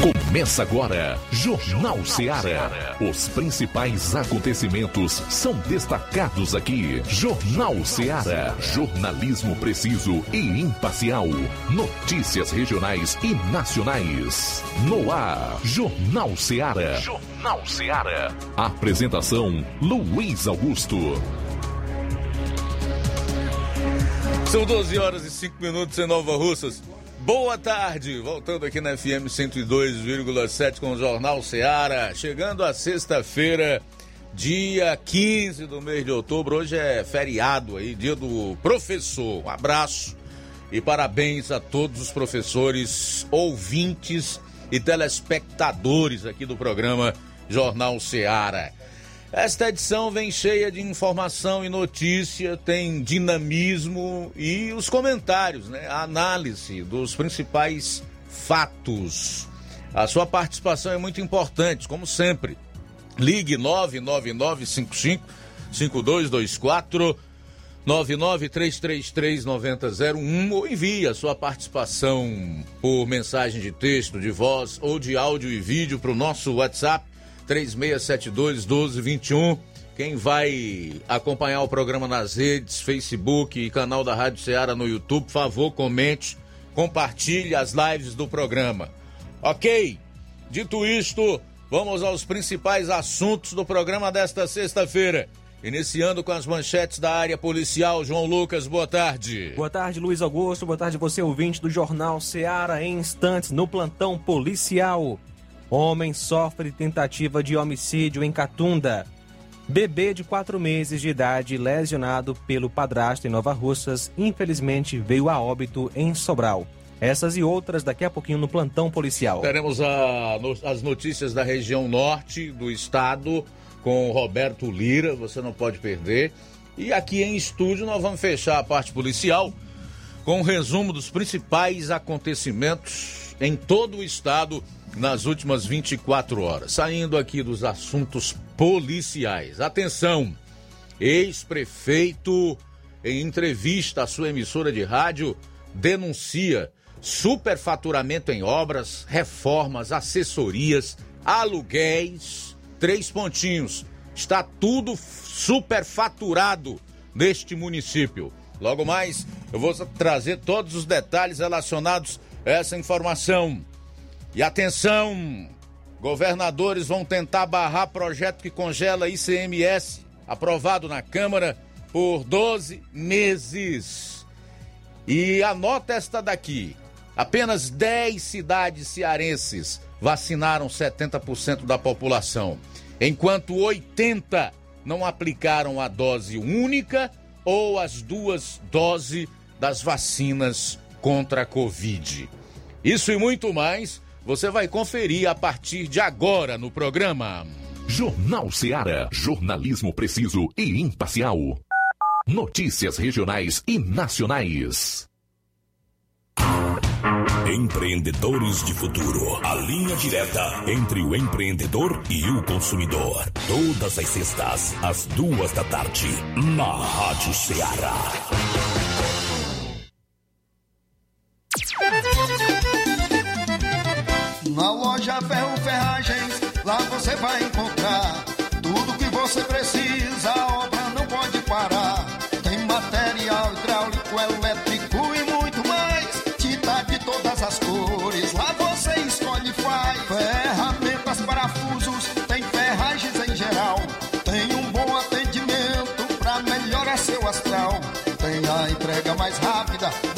Começa agora, Jornal Seara. Os principais acontecimentos são destacados aqui. Jornal Seara. Jornalismo preciso e imparcial. Notícias regionais e nacionais. No ar, Jornal Seara. Jornal Seara. Apresentação: Luiz Augusto. São 12 horas e 5 minutos em Nova Russas. Boa tarde, voltando aqui na FM 102,7 com o Jornal Seara, chegando a sexta-feira, dia 15 do mês de outubro. Hoje é feriado aí, dia do professor. Um abraço e parabéns a todos os professores, ouvintes e telespectadores aqui do programa Jornal Seara. Esta edição vem cheia de informação e notícia, tem dinamismo e os comentários, né? a análise dos principais fatos. A sua participação é muito importante, como sempre. Ligue 99955 5224 993339001 ou envie a sua participação por mensagem de texto, de voz ou de áudio e vídeo para o nosso WhatsApp 3672 1221. Quem vai acompanhar o programa nas redes, Facebook e canal da Rádio Ceará no YouTube, por favor, comente, compartilhe as lives do programa. Ok? Dito isto, vamos aos principais assuntos do programa desta sexta-feira. Iniciando com as manchetes da área policial, João Lucas, boa tarde. Boa tarde, Luiz Augusto. Boa tarde, você ouvinte do Jornal Ceará. Em instantes, no plantão policial. Homem sofre tentativa de homicídio em Catunda. Bebê de quatro meses de idade, lesionado pelo padrasto em Nova Russas, infelizmente veio a óbito em Sobral. Essas e outras daqui a pouquinho no plantão policial. Teremos a, as notícias da região norte do estado com Roberto Lira, você não pode perder. E aqui em estúdio nós vamos fechar a parte policial com um resumo dos principais acontecimentos em todo o estado nas últimas 24 horas. Saindo aqui dos assuntos policiais. Atenção! Ex-prefeito, em entrevista à sua emissora de rádio, denuncia superfaturamento em obras, reformas, assessorias, aluguéis. Três pontinhos. Está tudo superfaturado neste município. Logo mais, eu vou trazer todos os detalhes relacionados a essa informação. E atenção! Governadores vão tentar barrar projeto que congela ICMS, aprovado na Câmara por 12 meses. E anota esta daqui: apenas 10 cidades cearenses vacinaram 70% da população, enquanto 80 não aplicaram a dose única ou as duas doses das vacinas contra a Covid. Isso e muito mais você vai conferir a partir de agora no programa. Jornal Seara. Jornalismo preciso e imparcial. Notícias regionais e nacionais. Empreendedores de Futuro. A linha direta entre o empreendedor e o consumidor. Todas as sextas, às duas da tarde, na Rádio Ceará.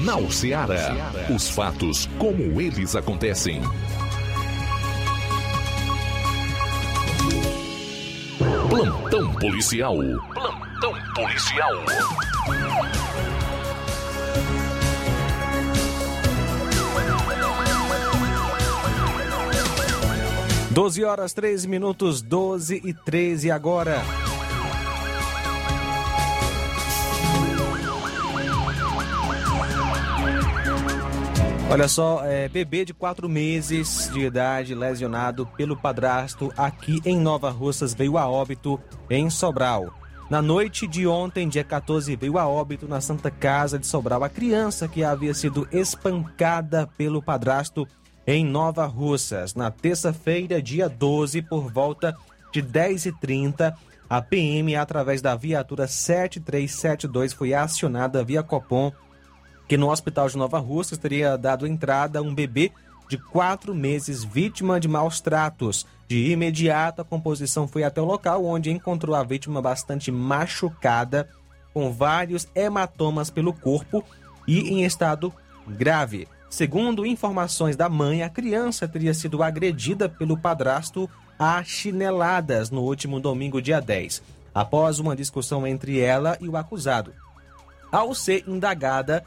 Jornal Ceará. Os fatos como eles acontecem. Plantão policial. Plantão policial. Doze horas, 13 minutos, 12 e 13 agora. Olha só, é, bebê de quatro meses de idade lesionado pelo padrasto aqui em Nova Russas veio a óbito em Sobral. Na noite de ontem, dia 14, veio a óbito na Santa Casa de Sobral a criança que havia sido espancada pelo padrasto em Nova Russas. Na terça-feira, dia 12, por volta de 10h30, a PM, através da viatura 7372, foi acionada via Copom que no hospital de Nova Russas teria dado entrada a um bebê de quatro meses vítima de maus tratos. De imediato, a composição foi até o local, onde encontrou a vítima bastante machucada, com vários hematomas pelo corpo e em estado grave. Segundo informações da mãe, a criança teria sido agredida pelo padrasto a chineladas no último domingo, dia 10, após uma discussão entre ela e o acusado. Ao ser indagada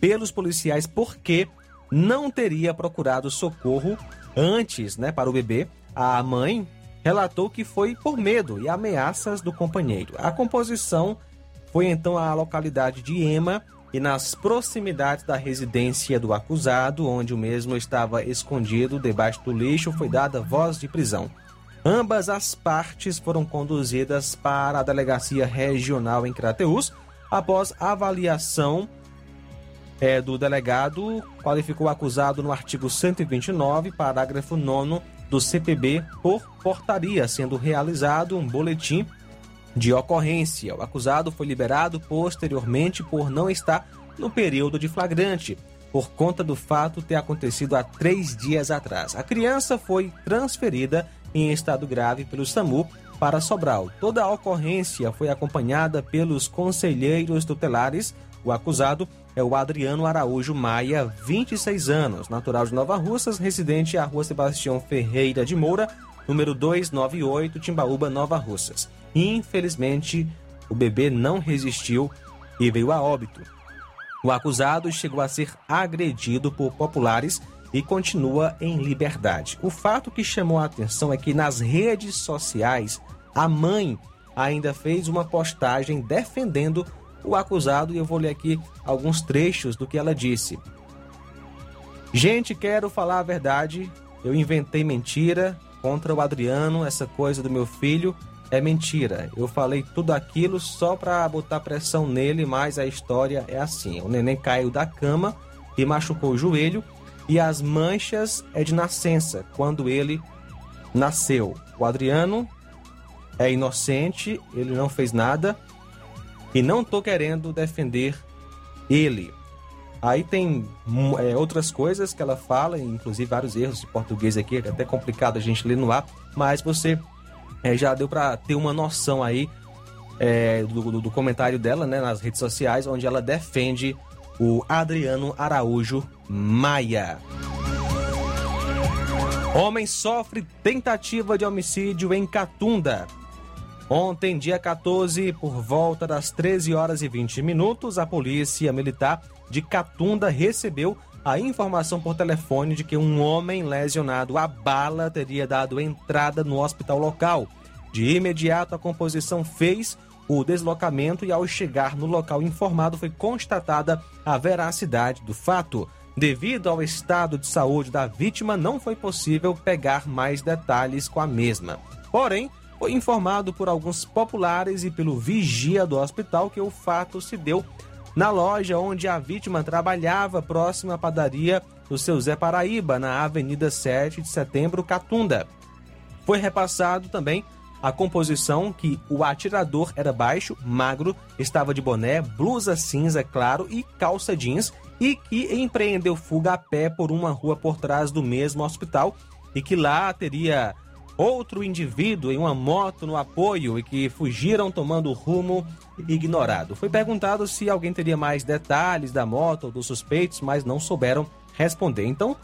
pelos policiais porque não teria procurado socorro antes, né, para o bebê. A mãe relatou que foi por medo e ameaças do companheiro. A composição foi então à localidade de Ema e nas proximidades da residência do acusado, onde o mesmo estava escondido debaixo do lixo, foi dada voz de prisão. Ambas as partes foram conduzidas para a delegacia regional em Crateús após avaliação é, do delegado qualificou o acusado no artigo 129, parágrafo 9 do CPB, por portaria, sendo realizado um boletim de ocorrência. O acusado foi liberado posteriormente por não estar no período de flagrante. por conta do fato ter acontecido há três dias atrás. A criança foi transferida em estado grave pelo SAMU para Sobral. Toda a ocorrência foi acompanhada pelos conselheiros tutelares. O acusado é o Adriano Araújo Maia, 26 anos, natural de Nova Russas, residente à rua Sebastião Ferreira de Moura, número 298, Timbaúba, Nova Russas. Infelizmente, o bebê não resistiu e veio a óbito. O acusado chegou a ser agredido por populares e continua em liberdade. O fato que chamou a atenção é que nas redes sociais a mãe ainda fez uma postagem defendendo o acusado e eu vou ler aqui alguns trechos do que ela disse. Gente, quero falar a verdade. Eu inventei mentira contra o Adriano, essa coisa do meu filho é mentira. Eu falei tudo aquilo só para botar pressão nele, mas a história é assim. O neném caiu da cama e machucou o joelho e as manchas é de nascença, quando ele nasceu. O Adriano é inocente, ele não fez nada e não tô querendo defender ele. Aí tem hum, é, outras coisas que ela fala, inclusive vários erros de português aqui, é até complicado a gente ler no ar, mas você é, já deu para ter uma noção aí é, do, do, comentário dela né, nas redes sociais, onde ela defende o Adriano Araújo Maia. Homem sofre tentativa de homicídio em Catunda. Ontem, dia 14, por volta das 13 horas e 20 minutos, a polícia militar de Catunda recebeu a informação por telefone de que um homem lesionado a bala teria dado entrada no hospital local. De imediato, a composição fez o deslocamento e, ao chegar no local informado, foi constatada a veracidade do fato. Devido ao estado de saúde da vítima, não foi possível pegar mais detalhes com a mesma. Porém, foi informado por alguns populares e pelo vigia do hospital que o fato se deu na loja onde a vítima trabalhava, próxima à padaria do seu Zé Paraíba, na Avenida 7 de Setembro, Catunda. Foi repassado também a composição que o atirador era baixo, magro, estava de boné, blusa cinza claro e calça jeans e que empreendeu fuga a pé por uma rua por trás do mesmo hospital e que lá teria outro indivíduo em uma moto no apoio e que fugiram tomando rumo ignorado. Foi perguntado se alguém teria mais detalhes da moto ou dos suspeitos, mas não souberam responder. Então,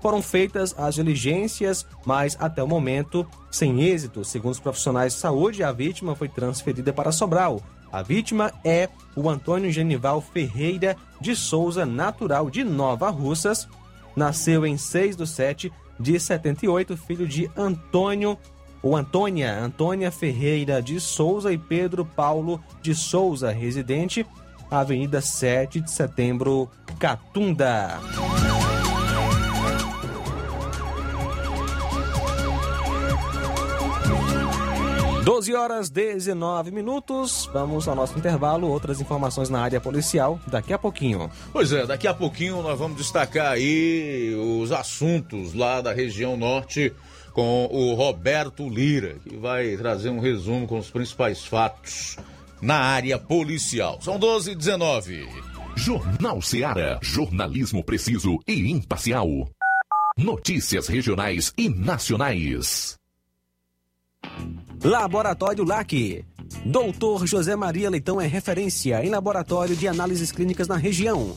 foram feitas as diligências, mas até o momento sem êxito. Segundo os profissionais de saúde, a vítima foi transferida para Sobral. A vítima é o Antônio Genival Ferreira de Souza, natural de Nova Russas. Nasceu em 6 de 7 de 78, filho de Antônio ou Antônia, Antônia Ferreira de Souza e Pedro Paulo de Souza, residente Avenida 7 de Setembro, Catunda. 12 horas 19 minutos. Vamos ao nosso intervalo. Outras informações na área policial daqui a pouquinho. Pois é, daqui a pouquinho nós vamos destacar aí os assuntos lá da região norte com o Roberto Lira, que vai trazer um resumo com os principais fatos na área policial. São 12 e 19. Jornal Seara. Jornalismo preciso e imparcial. Notícias regionais e nacionais. Laboratório LAC. Doutor José Maria Leitão é referência em laboratório de análises clínicas na região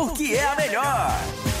por porque é a melhor.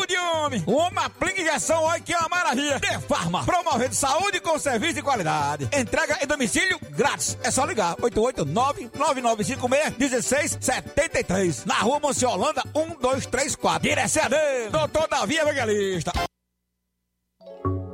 ajude, homem. Uma aplica injeção, olha que é uma maravilha. De Farma, promovendo saúde com serviço de qualidade. Entrega em domicílio grátis. É só ligar. 889-9956-1673. Na rua Monsiolanda, 1234. Direção. Doutor Davi Evangelista.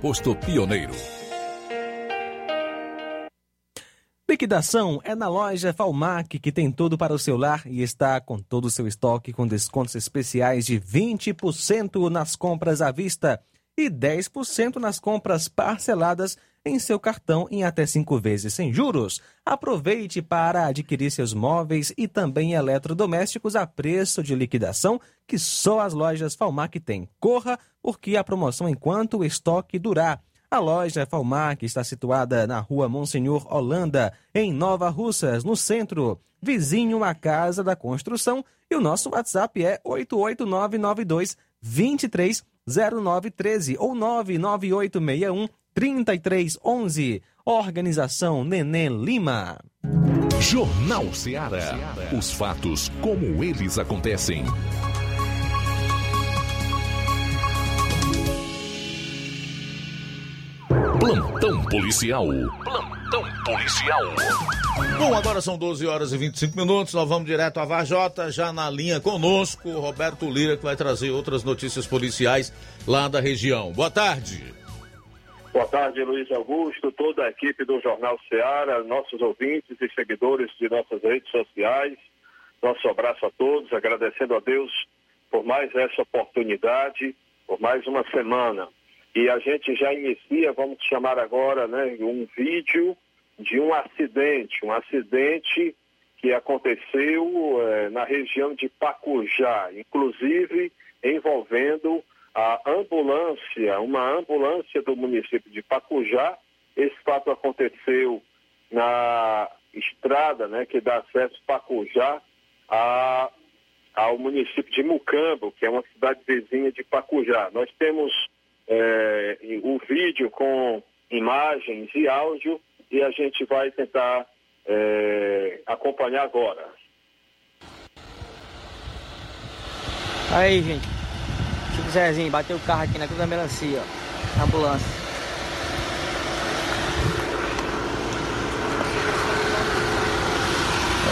posto pioneiro. Liquidação é na loja Falmac, que tem tudo para o seu lar e está com todo o seu estoque com descontos especiais de 20% nas compras à vista e 10% nas compras parceladas em seu cartão em até cinco vezes sem juros. Aproveite para adquirir seus móveis e também eletrodomésticos a preço de liquidação que só as lojas Falmac têm. Corra, porque a promoção enquanto o estoque durar. A loja Falmac está situada na rua Monsenhor Holanda, em Nova Russas, no centro, vizinho à Casa da Construção. E o nosso WhatsApp é 88992 230913 ou 99861 3311. Organização Neném Lima. Jornal Ceará. Os fatos como eles acontecem. Plantão policial. Plantão policial. Bom, agora são 12 horas e 25 minutos. Nós vamos direto a Varjota, já na linha conosco, Roberto Lira, que vai trazer outras notícias policiais lá da região. Boa tarde. Boa tarde, Luiz Augusto, toda a equipe do Jornal Ceará, nossos ouvintes e seguidores de nossas redes sociais. Nosso abraço a todos, agradecendo a Deus por mais essa oportunidade, por mais uma semana. E a gente já inicia, vamos chamar agora, né, um vídeo de um acidente, um acidente que aconteceu eh, na região de Pacujá, inclusive envolvendo a ambulância, uma ambulância do município de Pacujá. Esse fato aconteceu na estrada né, que dá acesso Pacujá a, ao município de Mucambo, que é uma cidade vizinha de Pacujá. Nós temos é, o vídeo com imagens e áudio e a gente vai tentar é, acompanhar agora. Aí, gente. Chico Zezinho bateu o carro aqui na Cruz da Melancia, ó. ambulância.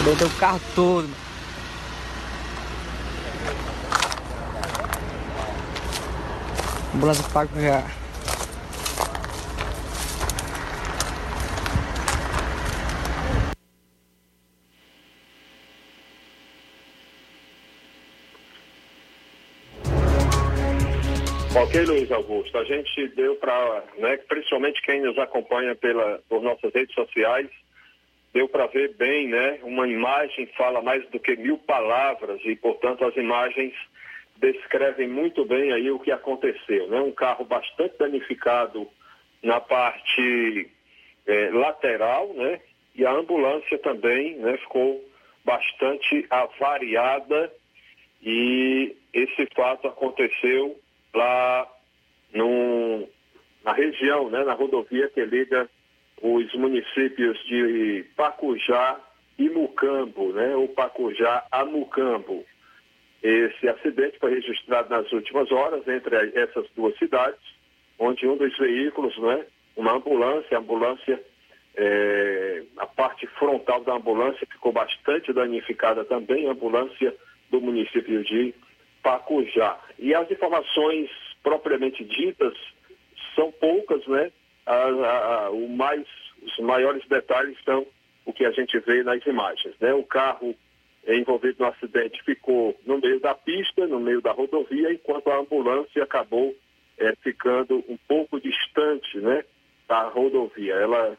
Bateu o carro todo. Ambulância paga já. Ok, Luiz Augusto, a gente deu para, né, principalmente quem nos acompanha pela, por nossas redes sociais, deu para ver bem, né? Uma imagem fala mais do que mil palavras e, portanto, as imagens descrevem muito bem aí o que aconteceu, né? Um carro bastante danificado na parte eh, lateral, né? E a ambulância também, né? Ficou bastante avariada e esse fato aconteceu lá no, na região, né, na rodovia que liga os municípios de Pacujá e Mucambo, né, ou Pacujá a Mucambo. Esse acidente foi registrado nas últimas horas entre essas duas cidades, onde um dos veículos, né, uma ambulância, a ambulância, é, a parte frontal da ambulância ficou bastante danificada também, a ambulância do município de Pacujá. E as informações propriamente ditas são poucas, né? A, a, a, o mais, os maiores detalhes são o que a gente vê nas imagens, né? O carro envolvido no acidente ficou no meio da pista, no meio da rodovia, enquanto a ambulância acabou é, ficando um pouco distante, né? Da rodovia. Ela,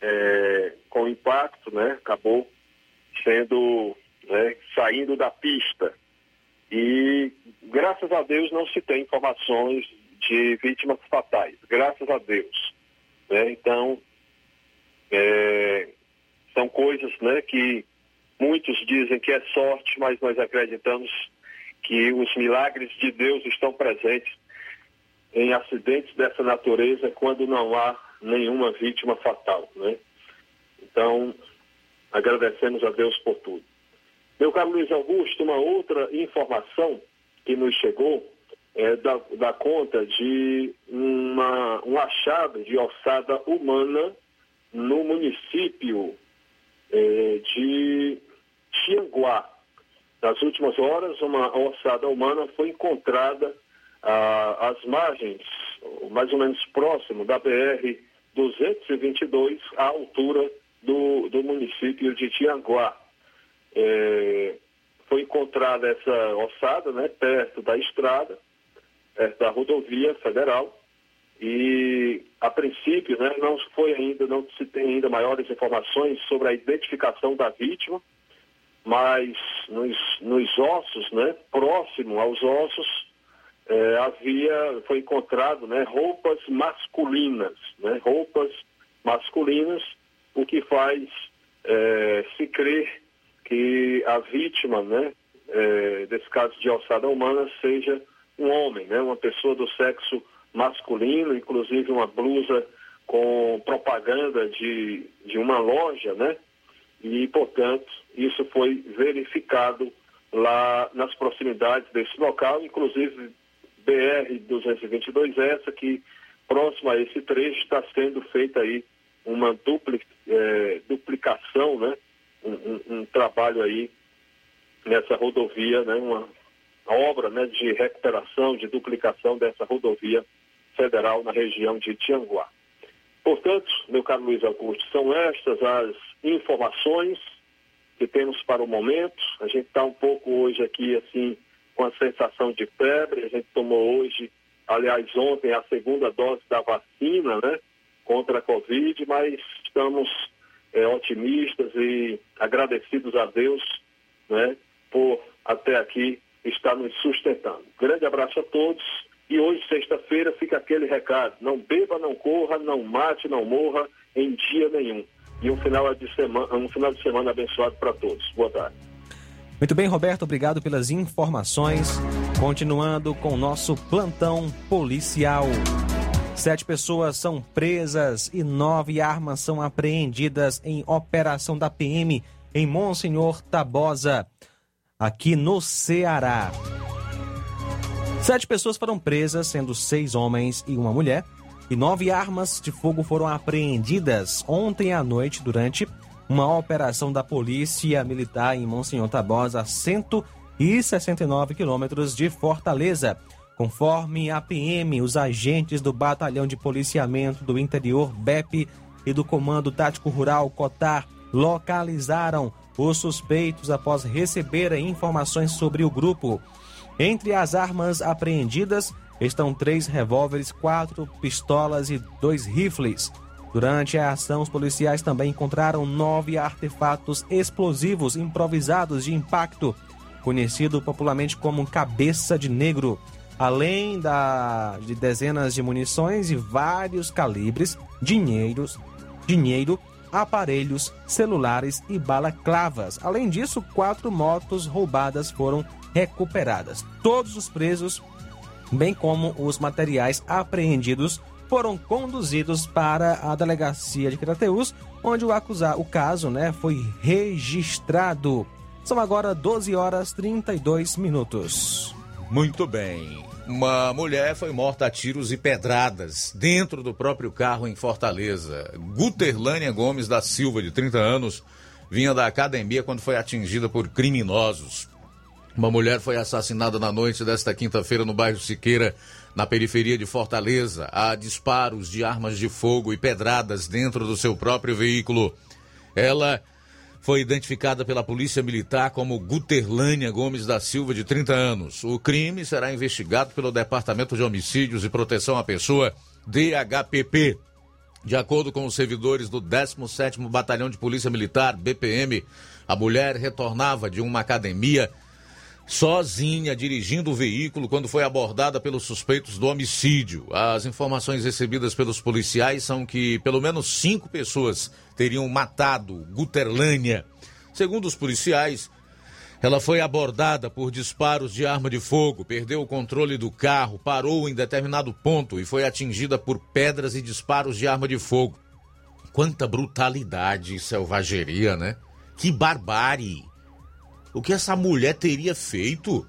é, com impacto, né? Acabou sendo, né, saindo da pista. E graças a Deus não se tem informações de vítimas fatais, graças a Deus. Né? Então, é, são coisas né, que muitos dizem que é sorte, mas nós acreditamos que os milagres de Deus estão presentes em acidentes dessa natureza quando não há nenhuma vítima fatal. Né? Então, agradecemos a Deus por tudo. Meu caro Luiz Augusto, uma outra informação que nos chegou é da, da conta de uma, um achado de ossada humana no município é, de Tianguá. Nas últimas horas, uma ossada humana foi encontrada às margens, mais ou menos próximo da BR-222, à altura do, do município de Tianguá. É, foi encontrada essa ossada, né, perto da estrada, perto da rodovia federal, e a princípio, né, não foi ainda, não se tem ainda maiores informações sobre a identificação da vítima, mas nos, nos ossos, né, próximo aos ossos, é, havia, foi encontrado, né, roupas masculinas, né, roupas masculinas, o que faz é, se crer que a vítima, né, é, desse caso de alçada humana, seja um homem, né, uma pessoa do sexo masculino, inclusive uma blusa com propaganda de, de uma loja, né? E, portanto, isso foi verificado lá nas proximidades desse local, inclusive BR-222, essa que próximo a esse trecho está sendo feita aí uma dupli, é, duplicação, né? Um, um, trabalho aí nessa rodovia, né? Uma obra né, de recuperação, de duplicação dessa rodovia federal na região de Tianguá. Portanto, meu caro Luiz Augusto, são estas as informações que temos para o momento. A gente está um pouco hoje aqui, assim, com a sensação de febre. A gente tomou hoje, aliás, ontem, a segunda dose da vacina, né, contra a Covid, mas estamos é, otimistas e agradecidos a Deus, né, por até aqui estar nos sustentando. Grande abraço a todos e hoje, sexta-feira, fica aquele recado: não beba, não corra, não mate, não morra em dia nenhum. E um final de semana, um final de semana abençoado para todos. Boa tarde. Muito bem, Roberto, obrigado pelas informações. Continuando com o nosso plantão policial. Sete pessoas são presas e nove armas são apreendidas em operação da PM em Monsenhor Tabosa, aqui no Ceará. Sete pessoas foram presas, sendo seis homens e uma mulher, e nove armas de fogo foram apreendidas ontem à noite durante uma operação da Polícia Militar em Monsenhor Tabosa, a 169 quilômetros de Fortaleza. Conforme a PM, os agentes do Batalhão de Policiamento do Interior, BEP, e do Comando Tático Rural Cotar localizaram os suspeitos após receberem informações sobre o grupo. Entre as armas apreendidas estão três revólveres, quatro pistolas e dois rifles. Durante a ação, os policiais também encontraram nove artefatos explosivos improvisados de impacto, conhecido popularmente como cabeça de negro, além da, de dezenas de munições e vários calibres, dinheiros, dinheiro, aparelhos, celulares e balaclavas. Além disso, quatro motos roubadas foram recuperadas. Todos os presos, bem como os materiais apreendidos, foram conduzidos para a delegacia de Crateus, onde o acusado, o caso, né, foi registrado. São agora 12 horas 32 minutos. Muito bem. Uma mulher foi morta a tiros e pedradas dentro do próprio carro em Fortaleza. Guterlânia Gomes da Silva, de 30 anos, vinha da academia quando foi atingida por criminosos. Uma mulher foi assassinada na noite desta quinta-feira no bairro Siqueira, na periferia de Fortaleza. Há disparos de armas de fogo e pedradas dentro do seu próprio veículo. Ela foi identificada pela Polícia Militar como Guterlânia Gomes da Silva, de 30 anos. O crime será investigado pelo Departamento de Homicídios e Proteção à Pessoa, DHPP. De acordo com os servidores do 17º Batalhão de Polícia Militar, BPM, a mulher retornava de uma academia sozinha dirigindo o veículo quando foi abordada pelos suspeitos do homicídio. As informações recebidas pelos policiais são que pelo menos cinco pessoas teriam matado Guterlânia. Segundo os policiais, ela foi abordada por disparos de arma de fogo, perdeu o controle do carro, parou em determinado ponto e foi atingida por pedras e disparos de arma de fogo. Quanta brutalidade e selvageria, né? Que barbárie! O que essa mulher teria feito.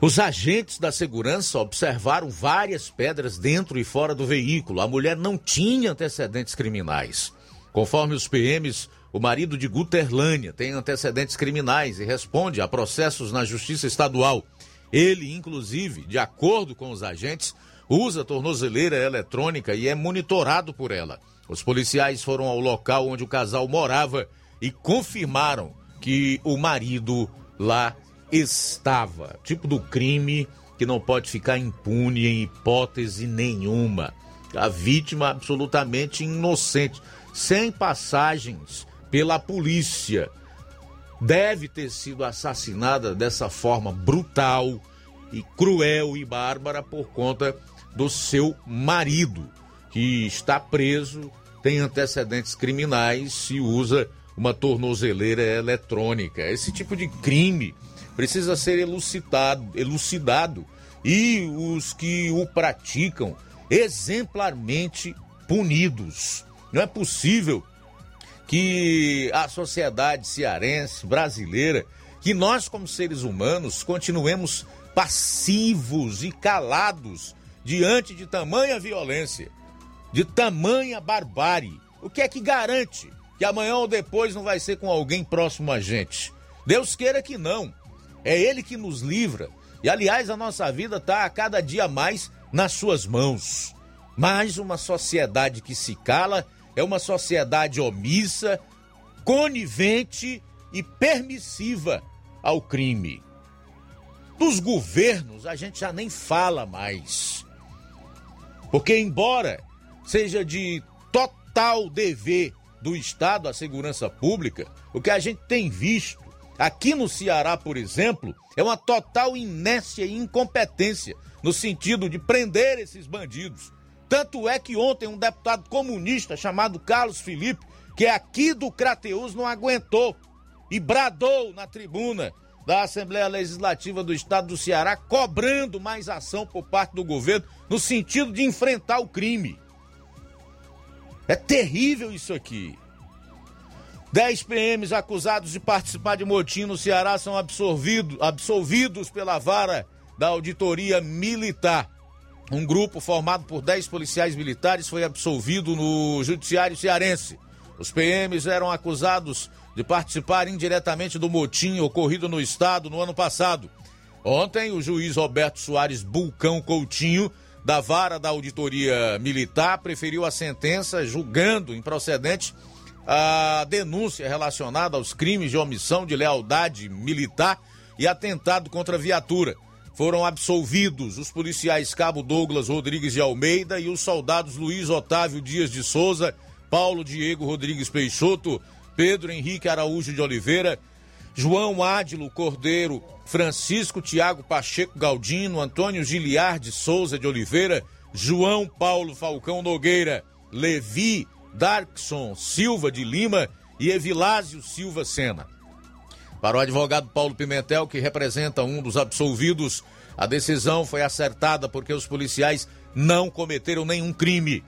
Os agentes da segurança observaram várias pedras dentro e fora do veículo. A mulher não tinha antecedentes criminais. Conforme os PMs, o marido de Guterlânia tem antecedentes criminais e responde a processos na Justiça Estadual. Ele, inclusive, de acordo com os agentes, usa tornozeleira eletrônica e é monitorado por ela. Os policiais foram ao local onde o casal morava e confirmaram que o marido lá estava. Tipo do crime que não pode ficar impune em hipótese nenhuma. A vítima absolutamente inocente, sem passagens pela polícia. Deve ter sido assassinada dessa forma brutal e cruel e bárbara por conta do seu marido, que está preso, tem antecedentes criminais e usa uma tornozeleira eletrônica. Esse tipo de crime precisa ser elucidado, elucidado e os que o praticam exemplarmente punidos. Não é possível que a sociedade cearense, brasileira, que nós como seres humanos continuemos passivos e calados diante de tamanha violência, de tamanha barbárie? O que é que garante que amanhã ou depois não vai ser com alguém próximo a gente? Deus queira que não. É Ele que nos livra. E aliás, a nossa vida está a cada dia mais nas suas mãos. Mas uma sociedade que se cala é uma sociedade omissa, conivente e permissiva ao crime. Dos governos a gente já nem fala mais. Porque, embora seja de total dever do Estado à segurança pública, o que a gente tem visto aqui no Ceará, por exemplo, é uma total inércia e incompetência no sentido de prender esses bandidos. Tanto é que ontem um deputado comunista chamado Carlos Felipe, que é aqui do Crateus, não aguentou e bradou na tribuna da Assembleia Legislativa do Estado do Ceará, cobrando mais ação por parte do governo no sentido de enfrentar o crime. É terrível isso aqui. Dez PMs acusados de participar de motim no Ceará são absorvido, absolvidos pela vara da auditoria militar. Um grupo formado por dez policiais militares foi absolvido no judiciário cearense. Os PMs eram acusados de participar indiretamente do motim ocorrido no estado no ano passado. Ontem, o juiz Roberto Soares Bulcão Coutinho, da vara da auditoria militar, preferiu a sentença julgando improcedente a denúncia relacionada aos crimes de omissão de lealdade militar e atentado contra a viatura. Foram absolvidos os policiais Cabo Douglas Rodrigues de Almeida e os soldados Luiz Otávio Dias de Souza, Paulo Diego Rodrigues Peixoto, Pedro Henrique Araújo de Oliveira, João Ádilo Cordeiro, Francisco Tiago Pacheco Galdino, Antônio Giliar de Souza de Oliveira, João Paulo Falcão Nogueira, Levi Darkson Silva de Lima e Evilásio Silva Sena. Para o advogado Paulo Pimentel, que representa um dos absolvidos, a decisão foi acertada porque os policiais não cometeram nenhum crime.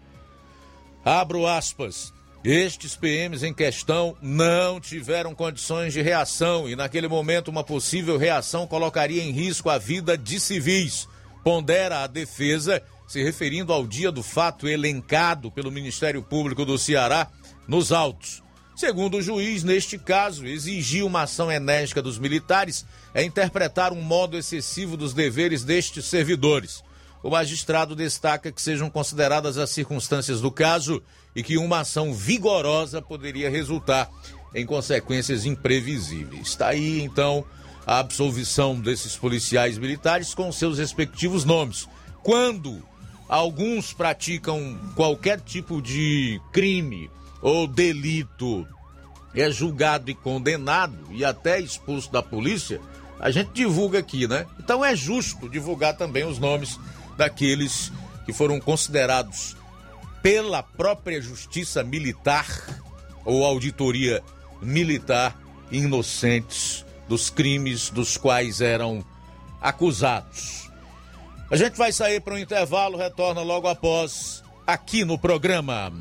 Abro aspas. Estes PMs em questão não tiveram condições de reação e, naquele momento, uma possível reação colocaria em risco a vida de civis. Pondera a defesa, se referindo ao dia do fato elencado pelo Ministério Público do Ceará nos autos. Segundo o juiz, neste caso, exigir uma ação enérgica dos militares é interpretar um modo excessivo dos deveres destes servidores. O magistrado destaca que sejam consideradas as circunstâncias do caso e que uma ação vigorosa poderia resultar em consequências imprevisíveis. Está aí, então, a absolvição desses policiais militares com seus respectivos nomes. Quando alguns praticam qualquer tipo de crime ou delito, é julgado e condenado e até expulso da polícia, a gente divulga aqui, né? Então é justo divulgar também os nomes daqueles que foram considerados pela própria justiça militar ou auditoria militar inocentes dos crimes dos quais eram acusados. A gente vai sair para um intervalo, retorna logo após aqui no programa.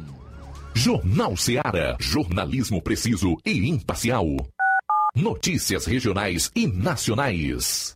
Jornal Seara. Jornalismo preciso e imparcial. Notícias regionais e nacionais.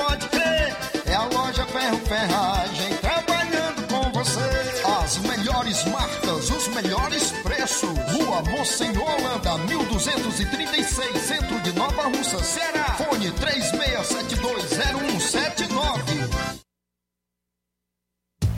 Rua Monsenhor Holanda, 1236, centro de Nova Russa, Ceará. Fone 36720179.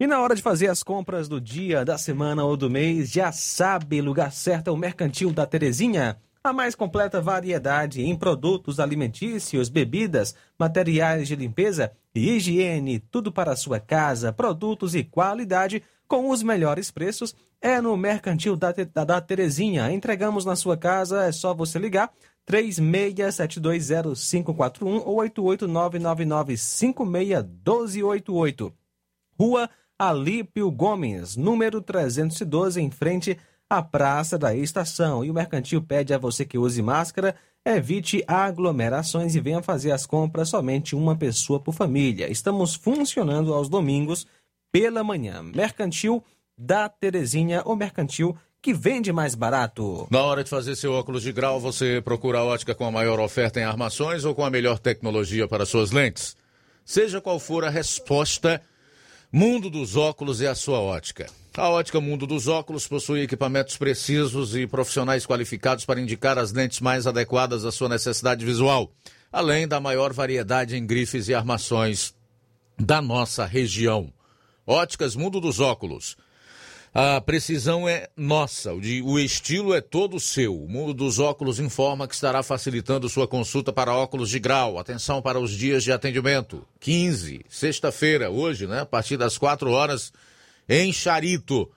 E na hora de fazer as compras do dia, da semana ou do mês, já sabe, lugar certo é o Mercantil da Terezinha. A mais completa variedade em produtos alimentícios, bebidas, materiais de limpeza e higiene, tudo para a sua casa, produtos e qualidade com os melhores preços é no Mercantil da, da, da Terezinha. Entregamos na sua casa, é só você ligar 36720541 ou 88999561288. Rua Alípio Gomes, número 312, em frente à Praça da Estação. E o mercantil pede a você que use máscara, evite aglomerações e venha fazer as compras somente uma pessoa por família. Estamos funcionando aos domingos pela manhã. Mercantil da Terezinha, ou mercantil que vende mais barato. Na hora de fazer seu óculos de grau, você procura a ótica com a maior oferta em armações ou com a melhor tecnologia para suas lentes? Seja qual for a resposta Mundo dos Óculos é a sua ótica. A ótica Mundo dos Óculos possui equipamentos precisos e profissionais qualificados para indicar as lentes mais adequadas à sua necessidade visual. além da maior variedade em grifes e armações da nossa região. Óticas Mundo dos Óculos. A precisão é nossa, o estilo é todo seu. O Mundo dos Óculos informa que estará facilitando sua consulta para óculos de grau. Atenção para os dias de atendimento. 15, sexta-feira, hoje, né? A partir das 4 horas, em Charito.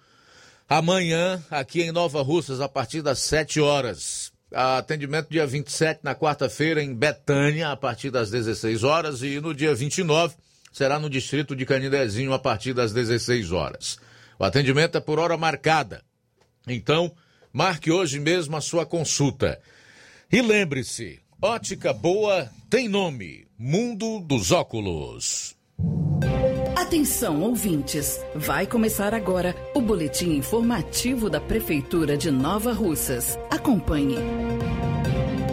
Amanhã, aqui em Nova Russas, a partir das 7 horas. Atendimento dia 27, na quarta-feira, em Betânia, a partir das 16 horas. E no dia 29, será no distrito de Canidezinho, a partir das 16 horas. O atendimento é por hora marcada. Então, marque hoje mesmo a sua consulta. E lembre-se, ótica boa tem nome: Mundo dos Óculos. Atenção, ouvintes! Vai começar agora o boletim informativo da Prefeitura de Nova Russas. Acompanhe.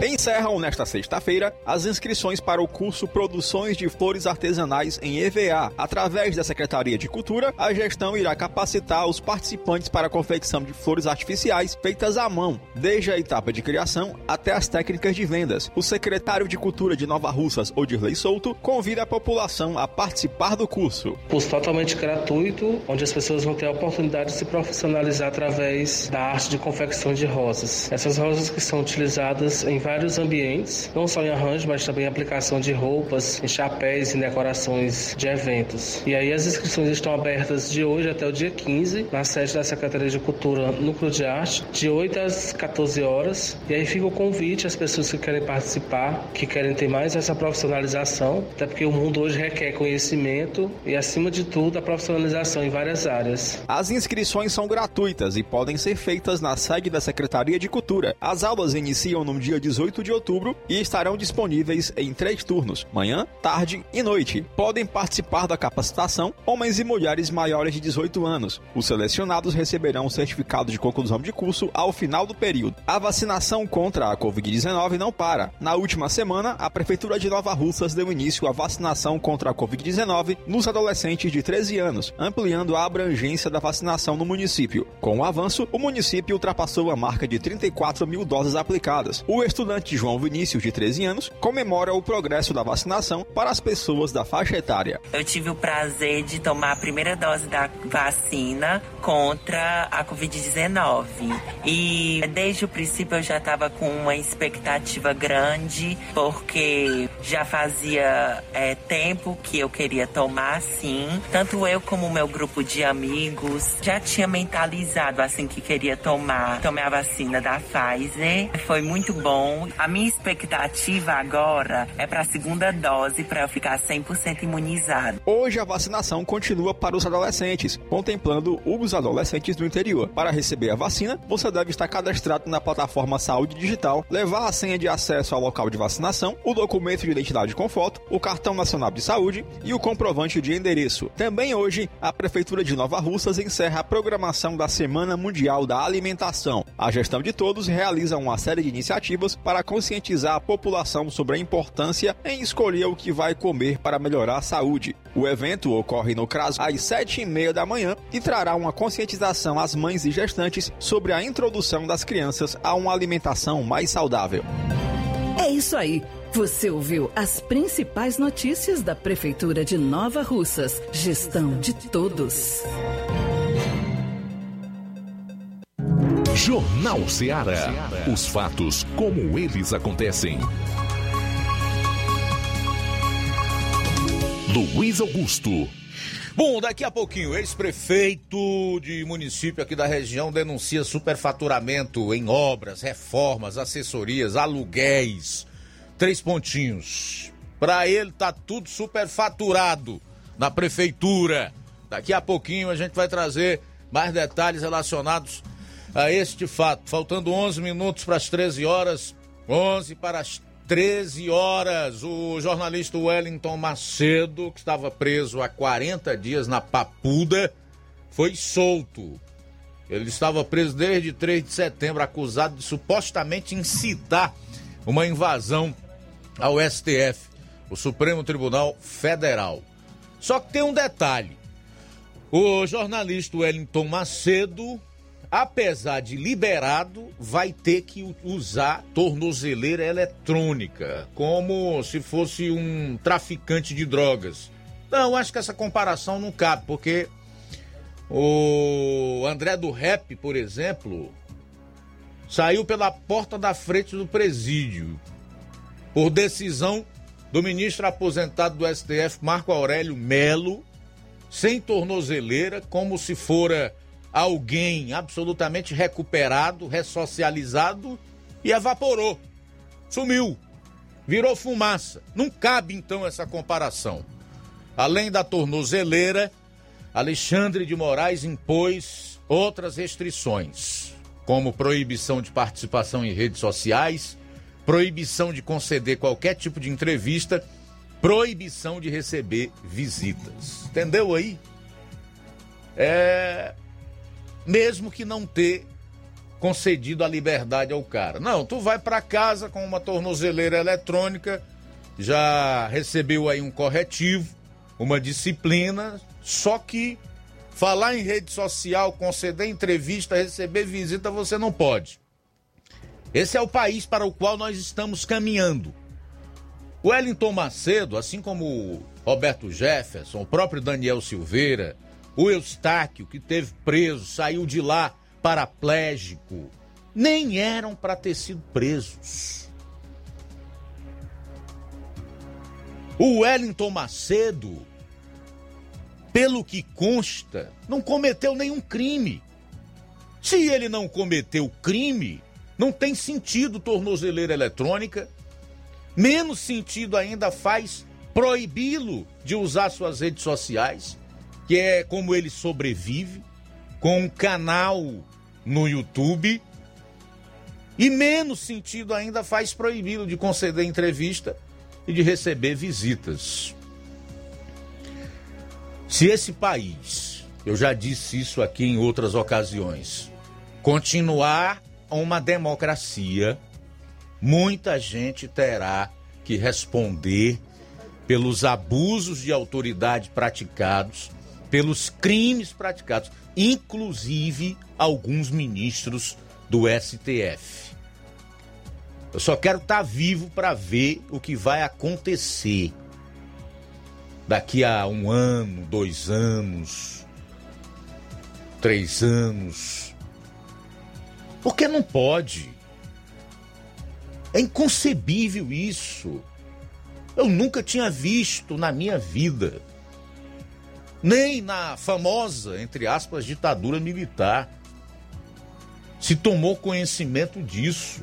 Encerram nesta sexta-feira as inscrições para o curso Produções de Flores Artesanais em EVA. Através da Secretaria de Cultura, a gestão irá capacitar os participantes para a confecção de flores artificiais feitas à mão, desde a etapa de criação até as técnicas de vendas. O secretário de Cultura de Nova Russas, Odirley Souto, convida a população a participar do curso. Curso totalmente gratuito, onde as pessoas vão ter a oportunidade de se profissionalizar através da arte de confecção de rosas. Essas rosas que são utilizadas em vários ambientes, não só em arranjo, mas também aplicação de roupas, em chapéus e decorações de eventos. E aí as inscrições estão abertas de hoje até o dia 15, na sede da Secretaria de Cultura Núcleo de Arte, de 8 às 14 horas. E aí fica o convite às pessoas que querem participar, que querem ter mais essa profissionalização, até porque o mundo hoje requer conhecimento e, acima de tudo, a profissionalização em várias áreas. As inscrições são gratuitas e podem ser feitas na sede da Secretaria de Cultura. As aulas iniciam no dia 18 18 de outubro e estarão disponíveis em três turnos, manhã, tarde e noite. Podem participar da capacitação homens e mulheres maiores de 18 anos. Os selecionados receberão um certificado de conclusão de curso ao final do período. A vacinação contra a Covid-19 não para. Na última semana, a Prefeitura de Nova Russas deu início à vacinação contra a Covid-19 nos adolescentes de 13 anos, ampliando a abrangência da vacinação no município. Com o avanço, o município ultrapassou a marca de 34 mil doses aplicadas. O estudante João Vinícius, de 13 anos, comemora o progresso da vacinação para as pessoas da faixa etária. Eu tive o prazer de tomar a primeira dose da vacina contra a Covid-19. E desde o princípio eu já estava com uma expectativa grande, porque já fazia é, tempo que eu queria tomar, sim. Tanto eu como meu grupo de amigos já tinha mentalizado assim que queria tomar. Tomei a vacina da Pfizer. Foi muito bom a minha expectativa agora é para a segunda dose para eu ficar 100% imunizado. Hoje a vacinação continua para os adolescentes, contemplando os adolescentes do interior. Para receber a vacina, você deve estar cadastrado na plataforma Saúde Digital, levar a senha de acesso ao local de vacinação, o documento de identidade com foto, o cartão nacional de saúde e o comprovante de endereço. Também hoje, a Prefeitura de Nova Russas encerra a programação da Semana Mundial da Alimentação. A gestão de todos realiza uma série de iniciativas para conscientizar a população sobre a importância em escolher o que vai comer para melhorar a saúde. O evento ocorre no CRAS às sete e meia da manhã e trará uma conscientização às mães e gestantes sobre a introdução das crianças a uma alimentação mais saudável. É isso aí. Você ouviu as principais notícias da Prefeitura de Nova Russas. Gestão de todos. Jornal Ceará. Os fatos como eles acontecem. Luiz Augusto. Bom, daqui a pouquinho, ex-prefeito de município aqui da região denuncia superfaturamento em obras, reformas, assessorias, aluguéis. Três pontinhos. Para ele tá tudo superfaturado na prefeitura. Daqui a pouquinho a gente vai trazer mais detalhes relacionados a este fato. Faltando 11 minutos para as 13 horas, 11 para as 13 horas, o jornalista Wellington Macedo, que estava preso há 40 dias na Papuda, foi solto. Ele estava preso desde 3 de setembro, acusado de supostamente incitar uma invasão ao STF, o Supremo Tribunal Federal. Só que tem um detalhe: o jornalista Wellington Macedo apesar de liberado, vai ter que usar tornozeleira eletrônica, como se fosse um traficante de drogas. Não, acho que essa comparação não cabe, porque o André do Rap, por exemplo, saiu pela porta da frente do presídio por decisão do ministro aposentado do STF, Marco Aurélio Melo, sem tornozeleira, como se fora alguém absolutamente recuperado, ressocializado e evaporou. Sumiu. Virou fumaça. Não cabe então essa comparação. Além da tornozeleira, Alexandre de Moraes impôs outras restrições, como proibição de participação em redes sociais, proibição de conceder qualquer tipo de entrevista, proibição de receber visitas. Entendeu aí? É. Mesmo que não ter concedido a liberdade ao cara. Não, tu vai para casa com uma tornozeleira eletrônica, já recebeu aí um corretivo, uma disciplina, só que falar em rede social, conceder entrevista, receber visita, você não pode. Esse é o país para o qual nós estamos caminhando. O Wellington Macedo, assim como Roberto Jefferson, o próprio Daniel Silveira, o Eustáquio, que teve preso, saiu de lá paraplégico, nem eram para ter sido presos. O Wellington Macedo, pelo que consta, não cometeu nenhum crime. Se ele não cometeu crime, não tem sentido tornozeleira eletrônica, menos sentido ainda faz proibi-lo de usar suas redes sociais, que é como ele sobrevive, com um canal no YouTube. E menos sentido ainda faz proibi-lo de conceder entrevista e de receber visitas. Se esse país, eu já disse isso aqui em outras ocasiões, continuar uma democracia, muita gente terá que responder pelos abusos de autoridade praticados, pelos crimes praticados, inclusive alguns ministros do STF. Eu só quero estar tá vivo para ver o que vai acontecer daqui a um ano, dois anos, três anos. Porque não pode. É inconcebível isso. Eu nunca tinha visto na minha vida. Nem na famosa, entre aspas, ditadura militar. Se tomou conhecimento disso.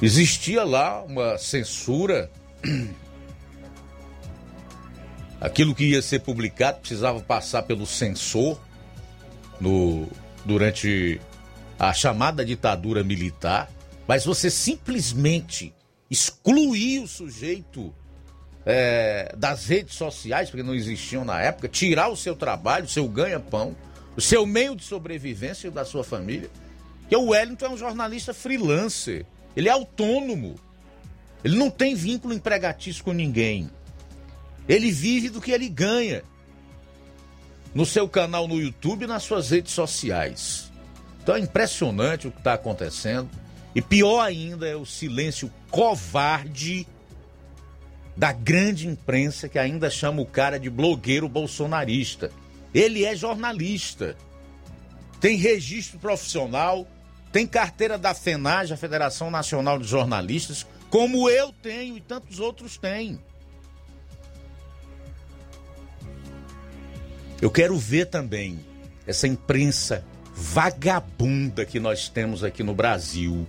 Existia lá uma censura. Aquilo que ia ser publicado precisava passar pelo censor no, durante a chamada ditadura militar, mas você simplesmente excluir o sujeito é, das redes sociais, porque não existiam na época, tirar o seu trabalho, o seu ganha-pão, o seu meio de sobrevivência da sua família. Que o Wellington é um jornalista freelancer. Ele é autônomo. Ele não tem vínculo empregatício com ninguém. Ele vive do que ele ganha. No seu canal no YouTube e nas suas redes sociais. Então é impressionante o que está acontecendo. E pior ainda é o silêncio covarde da grande imprensa que ainda chama o cara de blogueiro bolsonarista. Ele é jornalista. Tem registro profissional, tem carteira da FENAGE, a Federação Nacional de Jornalistas, como eu tenho e tantos outros têm. Eu quero ver também essa imprensa vagabunda que nós temos aqui no Brasil,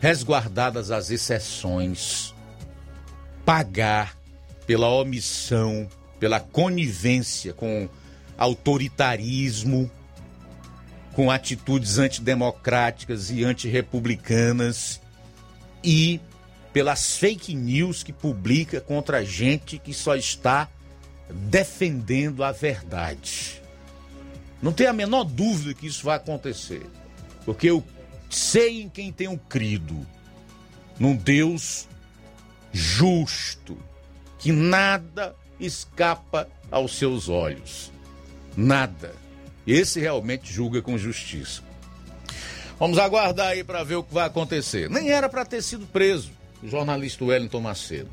resguardadas as exceções, pagar pela omissão, pela conivência com autoritarismo, com atitudes antidemocráticas e antirrepublicanas e pelas fake news que publica contra gente que só está defendendo a verdade. Não tem a menor dúvida que isso vai acontecer, porque eu sei em quem tenho crido, num Deus justo, que nada escapa aos seus olhos. Nada. Esse realmente julga com justiça. Vamos aguardar aí para ver o que vai acontecer. Nem era para ter sido preso o jornalista Wellington Macedo.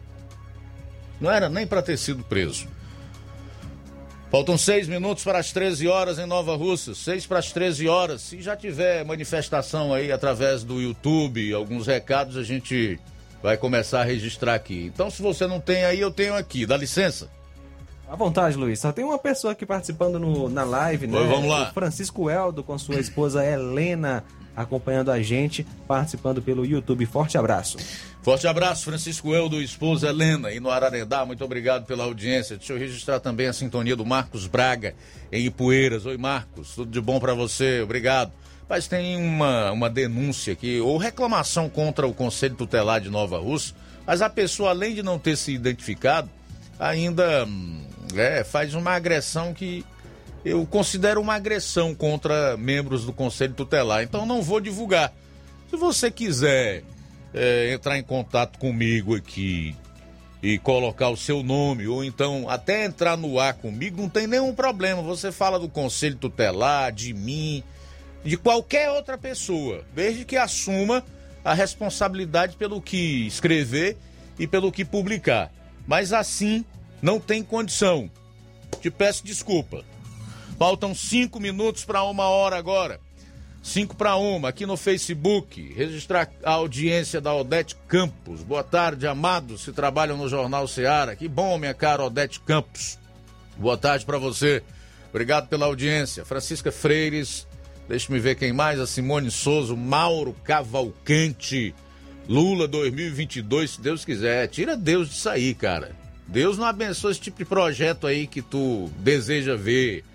Não era nem para ter sido preso. Faltam seis minutos para as 13 horas em Nova Russa. Seis para as 13 horas. Se já tiver manifestação aí através do YouTube, alguns recados, a gente vai começar a registrar aqui. Então, se você não tem aí, eu tenho aqui. Dá licença. À vontade, Luiz. Só tem uma pessoa aqui participando no, na live, né? Oi, vamos lá. O Francisco Eldo com sua esposa Helena acompanhando a gente, participando pelo YouTube. Forte abraço. Forte abraço, Francisco Eldo, esposa Helena, e no Ararendá. Muito obrigado pela audiência. Deixa eu registrar também a sintonia do Marcos Braga, em Ipueiras. Oi, Marcos, tudo de bom para você? Obrigado. Mas tem uma, uma denúncia aqui, ou reclamação contra o Conselho Tutelar de Nova Rússia, mas a pessoa, além de não ter se identificado, ainda hum, é, faz uma agressão que eu considero uma agressão contra membros do Conselho Tutelar. Então não vou divulgar. Se você quiser é, entrar em contato comigo aqui e colocar o seu nome, ou então até entrar no ar comigo, não tem nenhum problema. Você fala do Conselho Tutelar, de mim, de qualquer outra pessoa, desde que assuma a responsabilidade pelo que escrever e pelo que publicar. Mas assim não tem condição. Te peço desculpa. Faltam cinco minutos para uma hora agora. Cinco para uma, aqui no Facebook. Registrar a audiência da Odete Campos. Boa tarde, amados que trabalham no Jornal Seara. Que bom, minha cara Odete Campos. Boa tarde para você. Obrigado pela audiência. Francisca Freires, deixa-me ver quem mais. A Simone Souza, Mauro Cavalcante. Lula 2022, se Deus quiser. Tira Deus disso aí, cara. Deus não abençoa esse tipo de projeto aí que tu deseja ver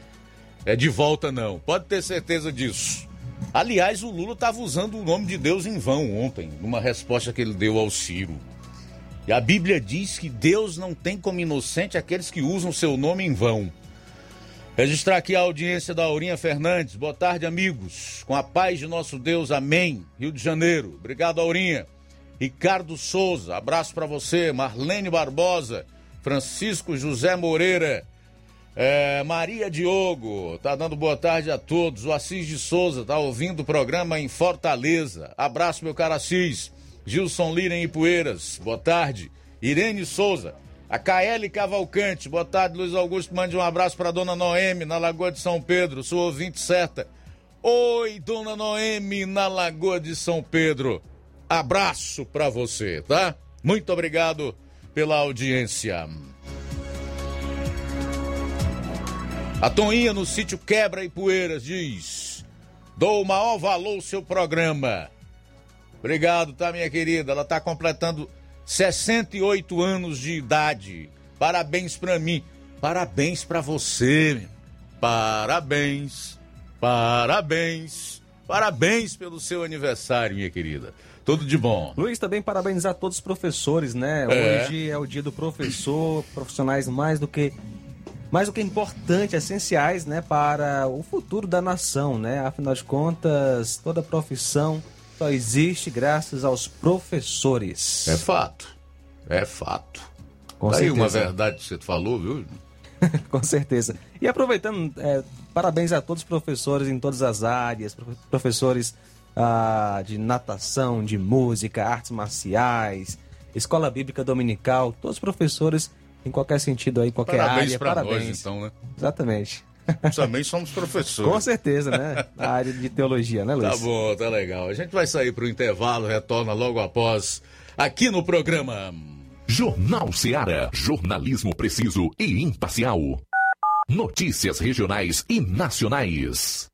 é de volta, não. Pode ter certeza disso. Aliás, o Lula estava usando o nome de Deus em vão ontem, numa resposta que ele deu ao Ciro. E a Bíblia diz que Deus não tem como inocente aqueles que usam seu nome em vão. Registrar aqui a audiência da Aurinha Fernandes. Boa tarde, amigos. Com a paz de nosso Deus, amém. Rio de Janeiro. Obrigado, Aurinha. Ricardo Souza, abraço para você. Marlene Barbosa, Francisco José Moreira, é, Maria Diogo, tá dando boa tarde a todos. O Assis de Souza tá ouvindo o programa em Fortaleza. Abraço, meu caro Assis. Gilson Lira em Ipueiras, boa tarde. Irene Souza, a KL Cavalcante, boa tarde, Luiz Augusto. Mande um abraço para dona Noemi, na Lagoa de São Pedro, sua ouvinte certa. Oi, dona Noemi, na Lagoa de São Pedro. Abraço para você, tá? Muito obrigado pela audiência. A Toninha no sítio Quebra e Poeiras diz: Dou o maior valor ao seu programa. Obrigado, tá, minha querida? Ela tá completando 68 anos de idade. Parabéns pra mim. Parabéns pra você. Parabéns. Parabéns. Parabéns pelo seu aniversário, minha querida. Tudo de bom. Luiz, também parabenizar todos os professores, né? É. Hoje é o dia do professor, profissionais mais do que mais do que importante, essenciais, né, para o futuro da nação, né? Afinal de contas, toda profissão só existe graças aos professores. É fato. É fato. Com tá aí uma certeza. verdade que você falou, viu? Com certeza. E aproveitando, é, parabéns a todos os professores em todas as áreas, prof- professores ah, de natação, de música, artes marciais, escola bíblica dominical, todos os professores em qualquer sentido aí, em qualquer Parabéns área. pra parabéns. nós, então, né? Exatamente. Também somos professores. Com certeza, né? Na área de teologia, né, Luiz? Tá bom, tá legal. A gente vai sair pro intervalo, retorna logo após aqui no programa. Jornal Seara. Jornalismo preciso e imparcial. Notícias regionais e nacionais.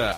Yeah.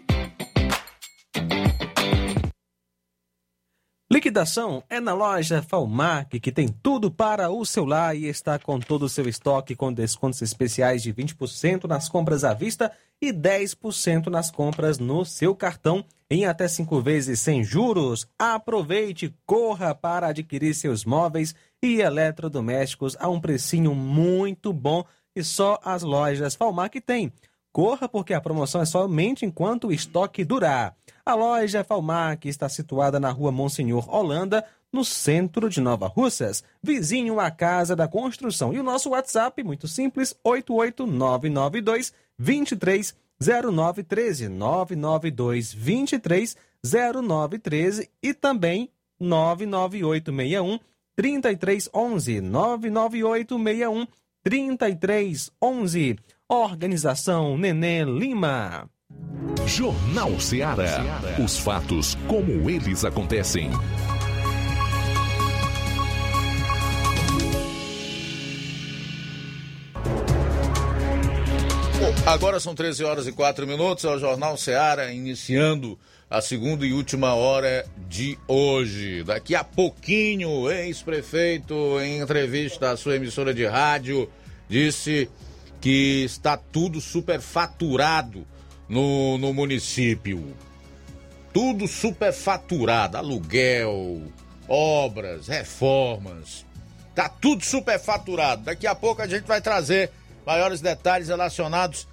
Liquidação é na loja Falmac, que tem tudo para o seu lar e está com todo o seu estoque com descontos especiais de 20% nas compras à vista e 10% nas compras no seu cartão em até cinco vezes sem juros. Aproveite, corra para adquirir seus móveis e eletrodomésticos a um precinho muito bom e só as lojas Falmac têm. Corra porque a promoção é somente enquanto o estoque durar. A loja Falmac está situada na rua Monsenhor Holanda, no centro de Nova Russas, vizinho à Casa da Construção. E o nosso WhatsApp, muito simples, 88992 230913 992 230913 e também 99861 3311 99861 3311 Organização Nenê Lima. Jornal Ceará. Os fatos como eles acontecem. Agora são 13 horas e 4 minutos, é o Jornal Ceará iniciando a segunda e última hora de hoje. Daqui a pouquinho, ex-prefeito, em entrevista à sua emissora de rádio, disse que está tudo superfaturado no, no município. Tudo superfaturado, aluguel, obras, reformas. Tá tudo superfaturado. Daqui a pouco a gente vai trazer maiores detalhes relacionados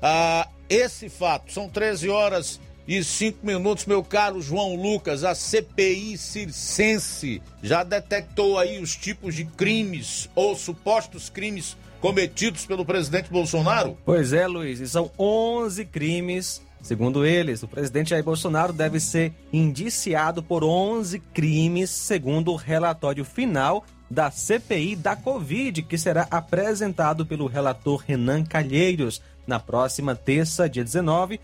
a esse fato. São 13 horas e 5 minutos, meu caro João Lucas. A CPI circense já detectou aí os tipos de crimes ou supostos crimes cometidos pelo presidente Bolsonaro? Pois é, Luiz, e são 11 crimes. Segundo eles, o presidente Jair Bolsonaro deve ser indiciado por 11 crimes, segundo o relatório final da CPI da Covid, que será apresentado pelo relator Renan Calheiros na próxima terça, dia 19.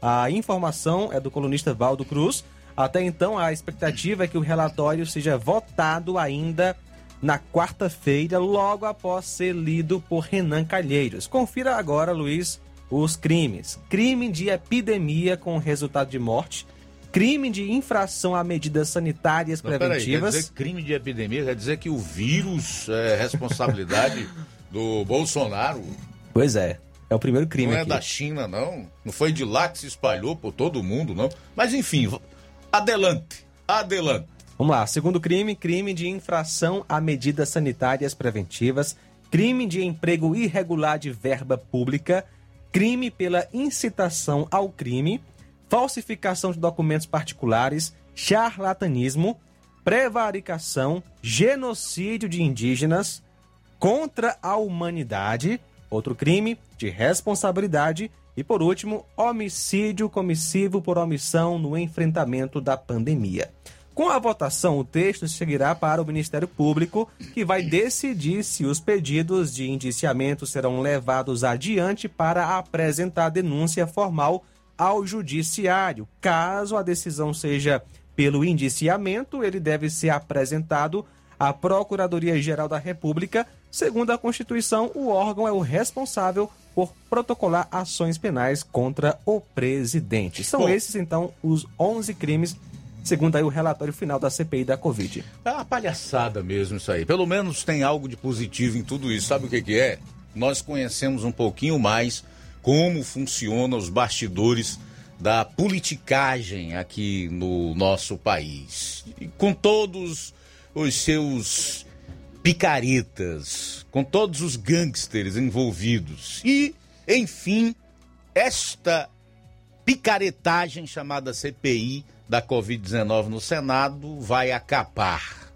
A informação é do colunista Valdo Cruz. Até então, a expectativa é que o relatório seja votado ainda na quarta-feira, logo após ser lido por Renan Calheiros. Confira agora, Luiz, os crimes: crime de epidemia com resultado de morte, crime de infração a medidas sanitárias Mas, preventivas. Peraí, quer dizer crime de epidemia quer dizer que o vírus é responsabilidade do Bolsonaro? Pois é. É o primeiro crime Não é aqui. da China, não. Não foi de lá que se espalhou por todo mundo, não. Mas enfim, adelante. Adelante. Vamos lá. Segundo crime, crime de infração a medidas sanitárias preventivas, crime de emprego irregular de verba pública, crime pela incitação ao crime, falsificação de documentos particulares, charlatanismo, prevaricação, genocídio de indígenas, contra a humanidade, outro crime de responsabilidade e, por último, homicídio comissivo por omissão no enfrentamento da pandemia. Com a votação, o texto seguirá para o Ministério Público, que vai decidir se os pedidos de indiciamento serão levados adiante para apresentar denúncia formal ao Judiciário. Caso a decisão seja pelo indiciamento, ele deve ser apresentado à Procuradoria-Geral da República. Segundo a Constituição, o órgão é o responsável por protocolar ações penais contra o presidente. São Bom. esses, então, os 11 crimes, segundo aí o relatório final da CPI da Covid. É uma palhaçada mesmo isso aí. Pelo menos tem algo de positivo em tudo isso. Sabe o que, que é? Nós conhecemos um pouquinho mais como funcionam os bastidores da politicagem aqui no nosso país. E com todos os seus picaretas, com todos os gangsters envolvidos. E, enfim, esta picaretagem chamada CPI da Covid-19 no Senado vai acabar.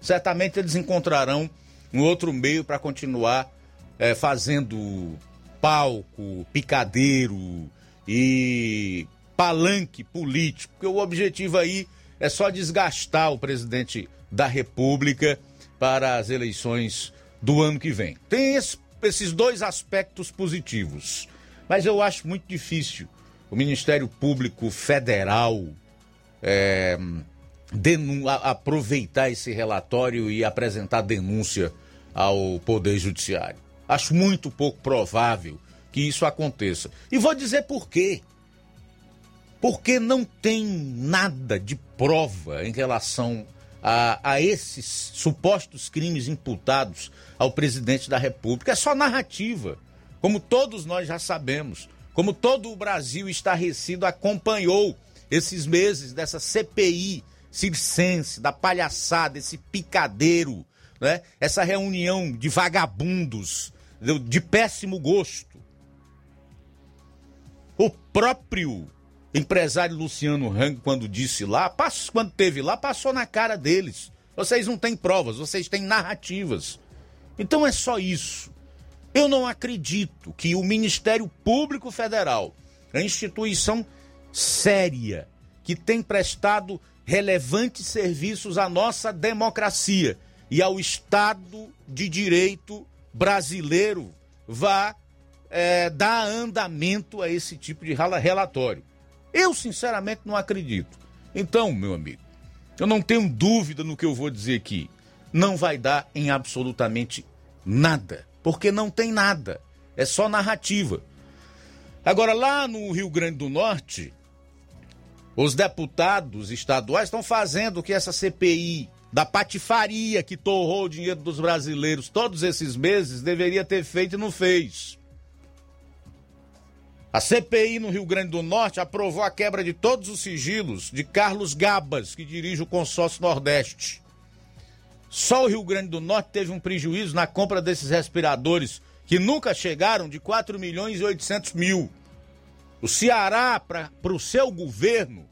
Certamente eles encontrarão um outro meio para continuar eh, fazendo palco, picadeiro e palanque político, porque o objetivo aí é só desgastar o presidente da República para as eleições do ano que vem. Tem es- esses dois aspectos positivos, mas eu acho muito difícil o Ministério Público Federal é, aproveitar esse relatório e apresentar denúncia ao Poder Judiciário. Acho muito pouco provável que isso aconteça. E vou dizer por quê. Porque não tem nada de prova em relação a, a esses supostos crimes imputados ao presidente da República. É só narrativa, como todos nós já sabemos, como todo o Brasil estarrecido acompanhou esses meses dessa CPI circense, da palhaçada, esse picadeiro, né? essa reunião de vagabundos de, péssimo gosto. O próprio empresário Luciano Hang, quando disse lá, passou, quando teve lá, passou na cara deles. Vocês não têm provas, vocês têm narrativas. Então é só isso. Eu não acredito que o Ministério Público Federal, a instituição séria, que tem prestado relevantes serviços à nossa democracia e ao Estado de Direito brasileiro, vá é, dar andamento a esse tipo de relatório. Eu, sinceramente, não acredito. Então, meu amigo, eu não tenho dúvida no que eu vou dizer aqui. Não vai dar em absolutamente nada. Porque não tem nada. É só narrativa. Agora, lá no Rio Grande do Norte, os deputados estaduais estão fazendo o que essa CPI da patifaria que torrou o dinheiro dos brasileiros todos esses meses deveria ter feito e não fez. A CPI no Rio Grande do Norte aprovou a quebra de todos os sigilos de Carlos Gabas, que dirige o consórcio Nordeste. Só o Rio Grande do Norte teve um prejuízo na compra desses respiradores, que nunca chegaram de 4 milhões e 800 mil. O Ceará, para o seu governo,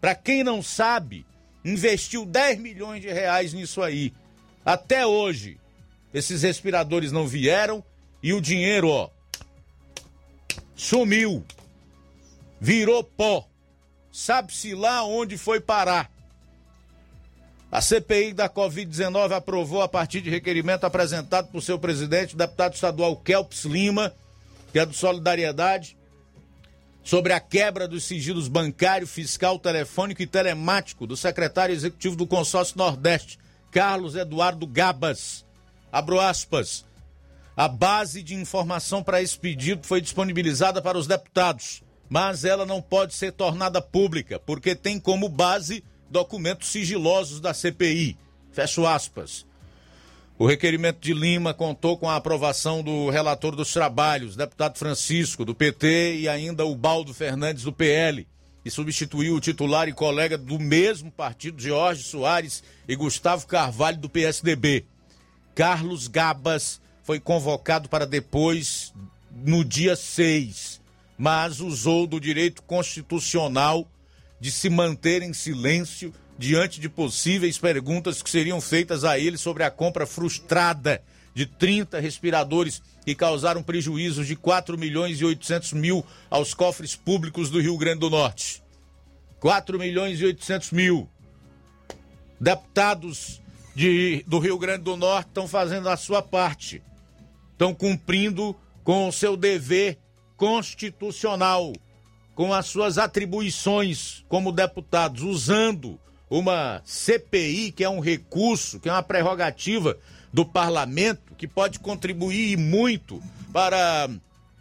para quem não sabe, investiu 10 milhões de reais nisso aí. Até hoje, esses respiradores não vieram e o dinheiro, ó, sumiu, virou pó. Sabe-se lá onde foi parar. A CPI da Covid-19 aprovou, a partir de requerimento apresentado por seu presidente, deputado estadual Kelps Lima, que é do Solidariedade, sobre a quebra dos sigilos bancário, fiscal, telefônico e telemático do secretário executivo do Consórcio Nordeste, Carlos Eduardo Gabas. Abro aspas. A base de informação para esse pedido foi disponibilizada para os deputados, mas ela não pode ser tornada pública, porque tem como base documentos sigilosos da CPI. Fecho aspas. O requerimento de Lima contou com a aprovação do relator dos trabalhos, deputado Francisco, do PT, e ainda o Baldo Fernandes, do PL, e substituiu o titular e colega do mesmo partido, Jorge Soares e Gustavo Carvalho, do PSDB. Carlos Gabas foi convocado para depois, no dia 6, mas usou do direito constitucional de se manter em silêncio diante de possíveis perguntas que seriam feitas a ele sobre a compra frustrada de 30 respiradores que causaram prejuízos de 4 milhões e 800 mil aos cofres públicos do Rio Grande do Norte. 4 milhões e 800 mil. Deputados de, do Rio Grande do Norte estão fazendo a sua parte estão cumprindo com o seu dever constitucional, com as suas atribuições como deputados, usando uma CPI, que é um recurso, que é uma prerrogativa do parlamento, que pode contribuir muito para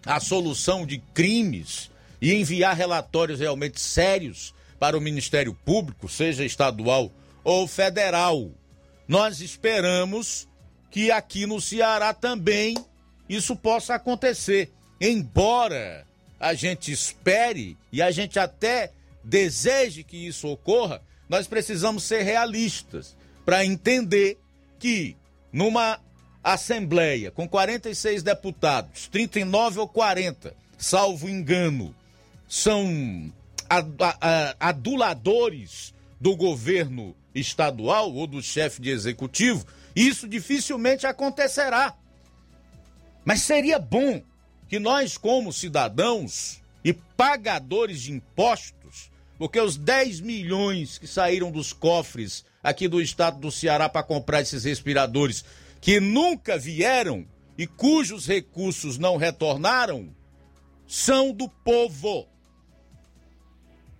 a solução de crimes e enviar relatórios realmente sérios para o Ministério Público, seja estadual ou federal. Nós esperamos que aqui no Ceará também isso possa acontecer. Embora a gente espere e a gente até deseje que isso ocorra, nós precisamos ser realistas para entender que numa Assembleia com 46 deputados, 39 ou 40, salvo engano, são aduladores do governo estadual ou do chefe de executivo, isso dificilmente acontecerá. Mas seria bom que nós, como cidadãos e pagadores de impostos, porque os 10 milhões que saíram dos cofres aqui do estado do Ceará para comprar esses respiradores, que nunca vieram e cujos recursos não retornaram, são do povo.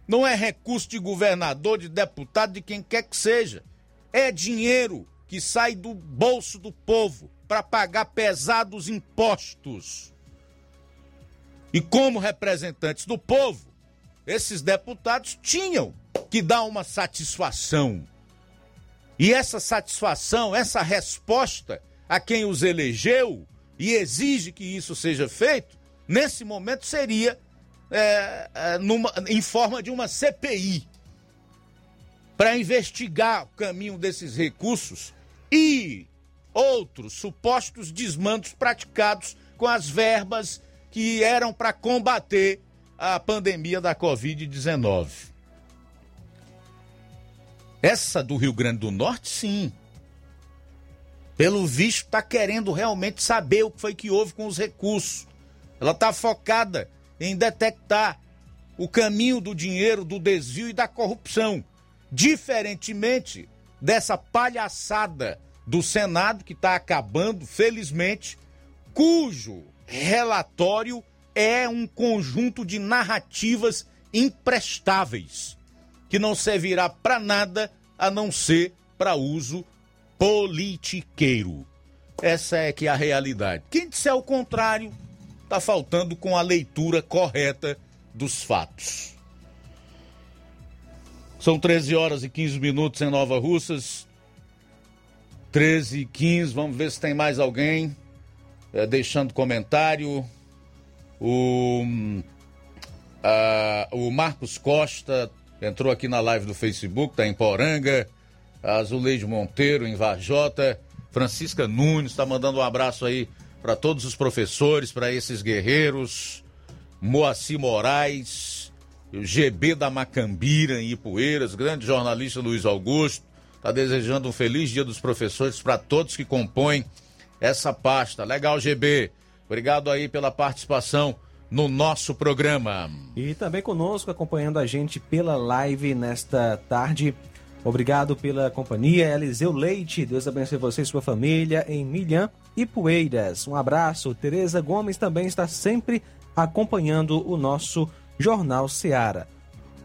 Não é recurso de governador, de deputado, de quem quer que seja. É dinheiro que sai do bolso do povo para pagar pesados impostos. E como representantes do povo, esses deputados tinham que dar uma satisfação. E essa satisfação, essa resposta a quem os elegeu e exige que isso seja feito, nesse momento seria é, é, numa, em forma de uma CPI para investigar o caminho desses recursos e outros supostos desmandos praticados com as verbas que eram para combater a pandemia da Covid-19. Essa do Rio Grande do Norte, sim. Pelo visto, está querendo realmente saber o que foi que houve com os recursos. Ela está focada em detectar o caminho do dinheiro, do desvio e da corrupção. Diferentemente dessa palhaçada do Senado, que está acabando, felizmente, cujo relatório é um conjunto de narrativas imprestáveis, que não servirá para nada a não ser para uso politiqueiro. Essa é que é a realidade. Quem disser o contrário, está faltando com a leitura correta dos fatos. São 13 horas e 15 minutos em Nova Russas. 13 e 15, vamos ver se tem mais alguém é, deixando comentário. O, a, o Marcos Costa entrou aqui na live do Facebook, está em Poranga. Azuleide Monteiro, em Varjota. Francisca Nunes está mandando um abraço aí para todos os professores, para esses guerreiros. Moacir Moraes, o GB da Macambira, em Ipueiras, grande jornalista Luiz Augusto. Está desejando um feliz dia dos professores para todos que compõem essa pasta. Legal, GB. Obrigado aí pela participação no nosso programa. E também conosco, acompanhando a gente pela live nesta tarde. Obrigado pela companhia. Eliseu Leite, Deus abençoe você e sua família em Milhã e Poeiras. Um abraço. Tereza Gomes também está sempre acompanhando o nosso Jornal Seara.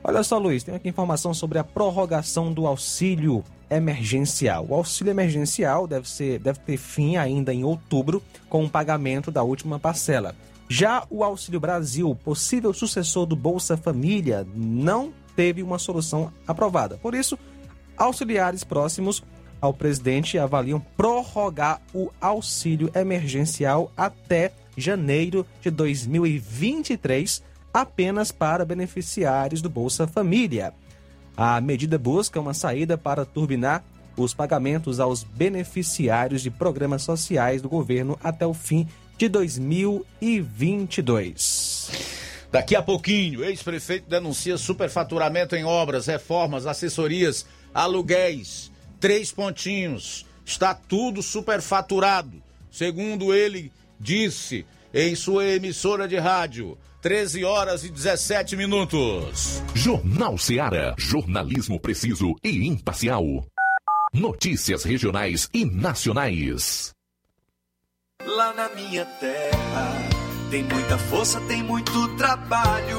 Olha só, Luiz, tem aqui informação sobre a prorrogação do auxílio emergencial. O auxílio emergencial deve, ser, deve ter fim ainda em outubro, com o pagamento da última parcela. Já o Auxílio Brasil, possível sucessor do Bolsa Família, não teve uma solução aprovada. Por isso, auxiliares próximos ao presidente avaliam prorrogar o auxílio emergencial até janeiro de 2023, apenas para beneficiários do Bolsa Família. A medida busca uma saída para turbinar os pagamentos aos beneficiários de programas sociais do governo até o fim de 2022. Daqui a pouquinho, ex-prefeito denuncia superfaturamento em obras, reformas, assessorias, aluguéis. Três pontinhos. Está tudo superfaturado. Segundo ele disse em sua emissora de rádio. 13 horas e 17 minutos. Jornal Seara. Jornalismo preciso e imparcial. Notícias regionais e nacionais. Lá na minha terra tem muita força, tem muito trabalho.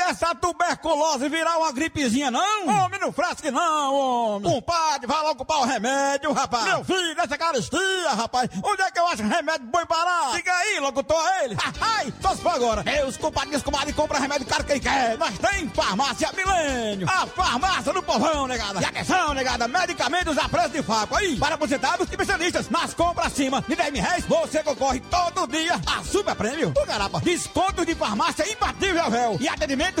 dessa tuberculose virar uma gripezinha, não? Homem, não frasque não, homem. Compadre, vai logo comprar o remédio, rapaz. Meu filho, essa caristia, rapaz. Onde é que eu acho remédio bom parar? Diga aí, locutor, ele. Ai, só se for agora. Meus compadres, comadre, compra remédio caro que ele quer. Nós tem farmácia Milênio. A farmácia do povão, negada. E atenção, negada, medicamentos a preço de faco. Aí, para aposentados e especialistas. Nas compras acima de 10 mil reais, você concorre todo dia a super prêmio. O garapa, desconto de farmácia imbatível, véu. E atendimento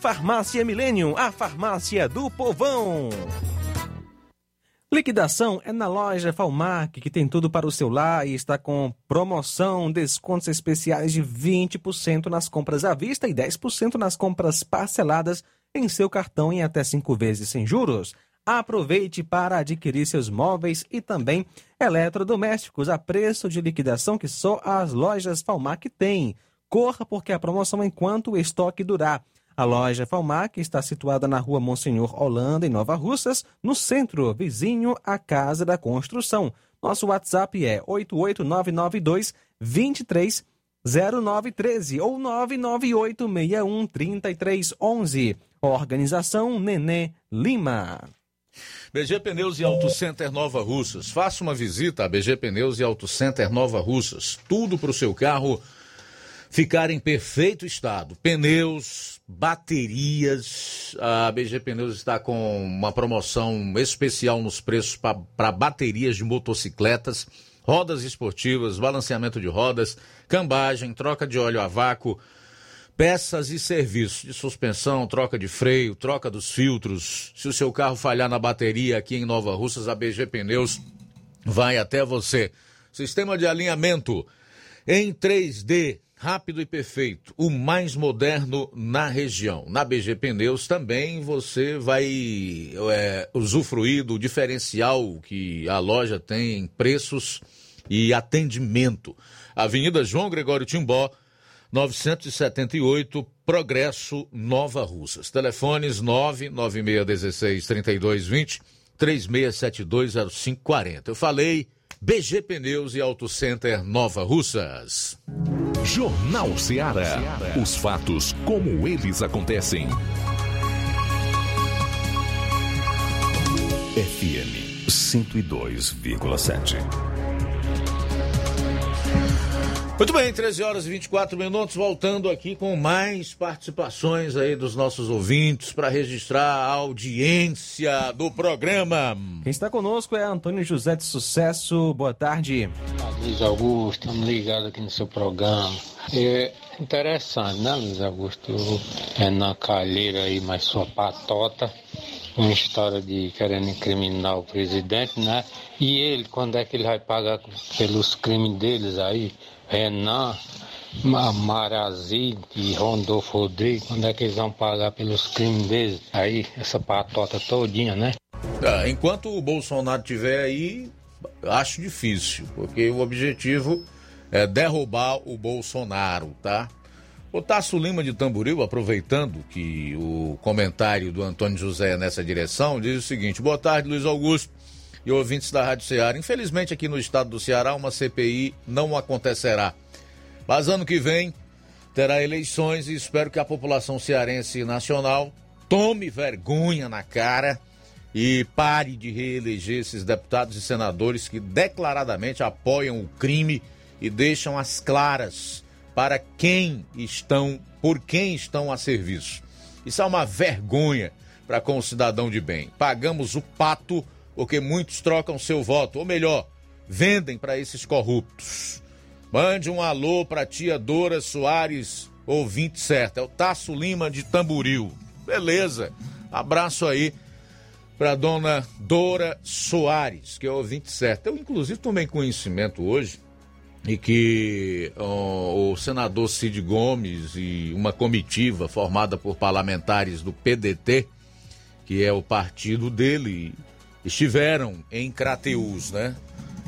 Farmácia Millennium, a farmácia do povão. Liquidação é na loja Falmac, que tem tudo para o seu lar e está com promoção, descontos especiais de 20% nas compras à vista e 10% nas compras parceladas em seu cartão em até 5 vezes sem juros. Aproveite para adquirir seus móveis e também eletrodomésticos a preço de liquidação que só as lojas Falmac têm. Corra porque a promoção enquanto o estoque durar. A loja Falmac está situada na rua Monsenhor Holanda, em Nova Russas, no centro, vizinho à Casa da Construção. Nosso WhatsApp é 88992 230913 ou 99861 3311. Organização Nenê Lima. BG Pneus e Auto Center Nova Russas. Faça uma visita a BG Pneus e Auto Center Nova Russas. Tudo para o seu carro ficar em perfeito estado. Pneus, baterias. A BG Pneus está com uma promoção especial nos preços para baterias de motocicletas, rodas esportivas, balanceamento de rodas, cambagem, troca de óleo a vácuo. Peças e serviços de suspensão, troca de freio, troca dos filtros. Se o seu carro falhar na bateria aqui em Nova Russas, a BG Pneus vai até você. Sistema de alinhamento em 3D, rápido e perfeito, o mais moderno na região. Na BG Pneus também você vai é, usufruir do diferencial que a loja tem em preços e atendimento. Avenida João Gregório Timbó, 978 Progresso Nova Russas. Telefones 99616 3220 36720540. Eu falei BG Pneus e Auto Center Nova Russas. Jornal Ceará. Os fatos como eles acontecem. FM 102,7. Muito bem, 13 horas e 24 minutos, voltando aqui com mais participações aí dos nossos ouvintes para registrar a audiência do programa. Quem está conosco é Antônio José de Sucesso. Boa tarde. Luiz Augusto, estamos ligados aqui no seu programa. É interessante, né, Luiz Augusto? É na calheira aí, mas sua patota uma história de querendo incriminar o presidente, né? E ele, quando é que ele vai pagar pelos crimes deles aí? Renan, Marazi e Rondolfo Rodrigues, quando é que eles vão pagar pelos crimes deles? Aí, essa patota todinha, né? Ah, enquanto o Bolsonaro estiver aí, acho difícil, porque o objetivo é derrubar o Bolsonaro, tá? O Tasso Lima de Tamboril, aproveitando que o comentário do Antônio José é nessa direção, diz o seguinte: Boa tarde, Luiz Augusto e ouvintes da Rádio Ceará. Infelizmente, aqui no estado do Ceará, uma CPI não acontecerá. Mas ano que vem terá eleições e espero que a população cearense e nacional tome vergonha na cara e pare de reeleger esses deputados e senadores que declaradamente apoiam o crime e deixam as claras para quem estão, por quem estão a serviço. Isso é uma vergonha para com o cidadão de bem. Pagamos o pato porque muitos trocam seu voto, ou melhor, vendem para esses corruptos. Mande um alô para tia Dora Soares, ouvinte certo. É o Tasso Lima de Tamburil. Beleza. Abraço aí para dona Dora Soares, que é ouvinte certo. Eu, inclusive, tomei conhecimento hoje e que o senador Cid Gomes e uma comitiva formada por parlamentares do PDT, que é o partido dele, estiveram em Crateus, né?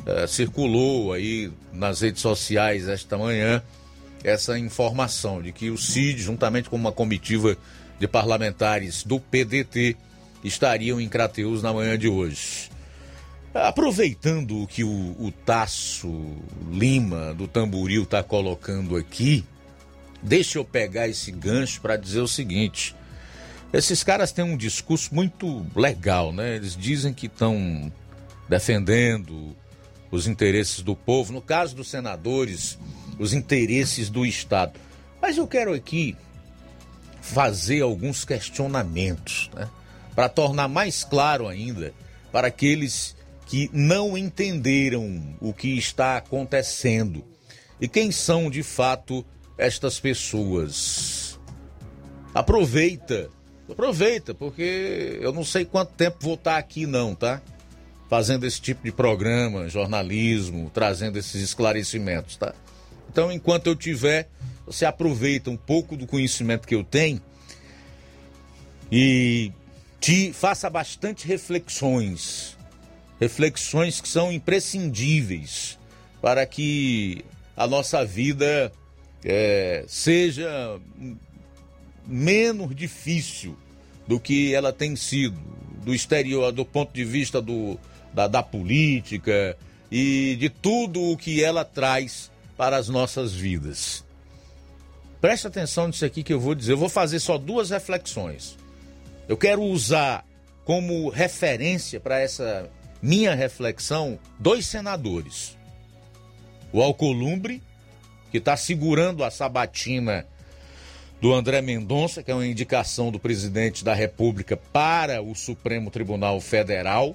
Uh, circulou aí nas redes sociais esta manhã essa informação de que o Cid, juntamente com uma comitiva de parlamentares do PDT, estariam em Crateus na manhã de hoje. Aproveitando o que o, o Tasso Lima do Tamboril está colocando aqui, deixa eu pegar esse gancho para dizer o seguinte: esses caras têm um discurso muito legal, né? Eles dizem que estão defendendo os interesses do povo, no caso dos senadores, os interesses do Estado. Mas eu quero aqui fazer alguns questionamentos, né? Para tornar mais claro ainda para aqueles que não entenderam o que está acontecendo. E quem são de fato estas pessoas? Aproveita, aproveita, porque eu não sei quanto tempo vou estar aqui não, tá? Fazendo esse tipo de programa, jornalismo, trazendo esses esclarecimentos, tá? Então, enquanto eu tiver, você aproveita um pouco do conhecimento que eu tenho e te faça bastante reflexões reflexões que são imprescindíveis para que a nossa vida é, seja menos difícil do que ela tem sido, do exterior, do ponto de vista do, da, da política e de tudo o que ela traz para as nossas vidas. Preste atenção nisso aqui que eu vou dizer. Eu vou fazer só duas reflexões. Eu quero usar como referência para essa minha reflexão, dois senadores. O Alcolumbre, que está segurando a sabatina do André Mendonça, que é uma indicação do presidente da República para o Supremo Tribunal Federal,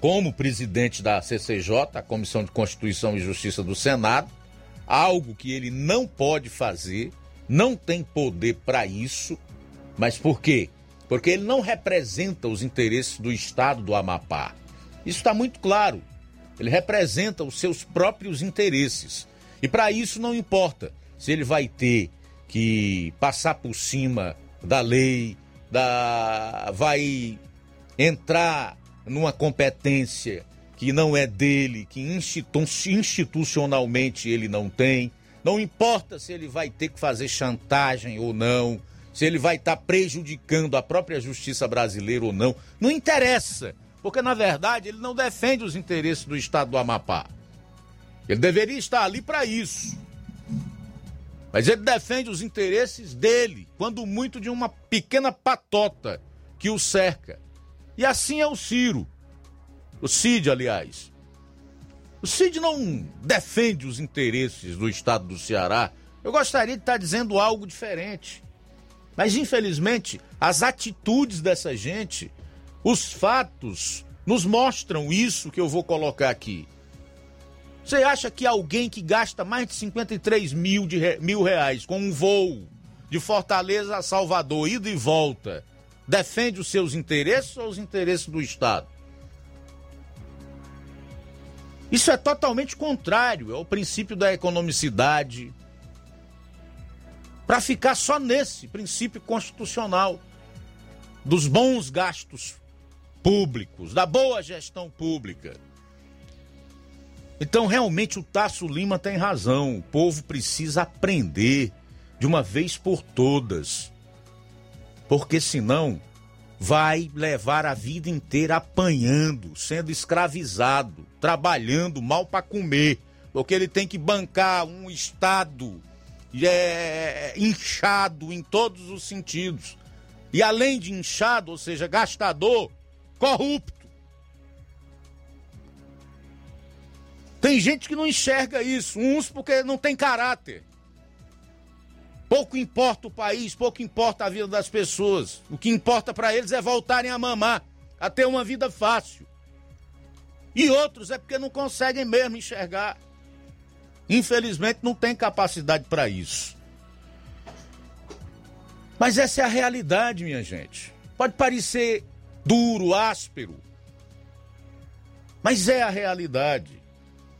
como presidente da CCJ, a Comissão de Constituição e Justiça do Senado, algo que ele não pode fazer, não tem poder para isso, mas por quê? Porque ele não representa os interesses do Estado do Amapá. Isso está muito claro. Ele representa os seus próprios interesses. E para isso não importa se ele vai ter que passar por cima da lei, da vai entrar numa competência que não é dele, que institu institucionalmente ele não tem. Não importa se ele vai ter que fazer chantagem ou não, se ele vai estar tá prejudicando a própria justiça brasileira ou não. Não interessa porque na verdade ele não defende os interesses do estado do Amapá. Ele deveria estar ali para isso. Mas ele defende os interesses dele, quando muito de uma pequena patota que o cerca. E assim é o Ciro. O Cid, aliás. O Cid não defende os interesses do estado do Ceará. Eu gostaria de estar dizendo algo diferente. Mas, infelizmente, as atitudes dessa gente, os fatos, nos mostram isso que eu vou colocar aqui. Você acha que alguém que gasta mais de 53 mil, de re... mil reais com um voo de Fortaleza a Salvador, ida e volta, defende os seus interesses ou os interesses do Estado? Isso é totalmente contrário ao princípio da economicidade. Para ficar só nesse princípio constitucional dos bons gastos públicos, da boa gestão pública. Então, realmente, o Tasso Lima tem razão. O povo precisa aprender de uma vez por todas. Porque senão vai levar a vida inteira apanhando, sendo escravizado, trabalhando mal para comer, porque ele tem que bancar um Estado é, inchado em todos os sentidos. E além de inchado, ou seja, gastador, corrupto. Tem gente que não enxerga isso, uns porque não tem caráter. Pouco importa o país, pouco importa a vida das pessoas. O que importa para eles é voltarem a mamar, a ter uma vida fácil. E outros é porque não conseguem mesmo enxergar. Infelizmente não tem capacidade para isso. Mas essa é a realidade, minha gente. Pode parecer duro, áspero, mas é a realidade.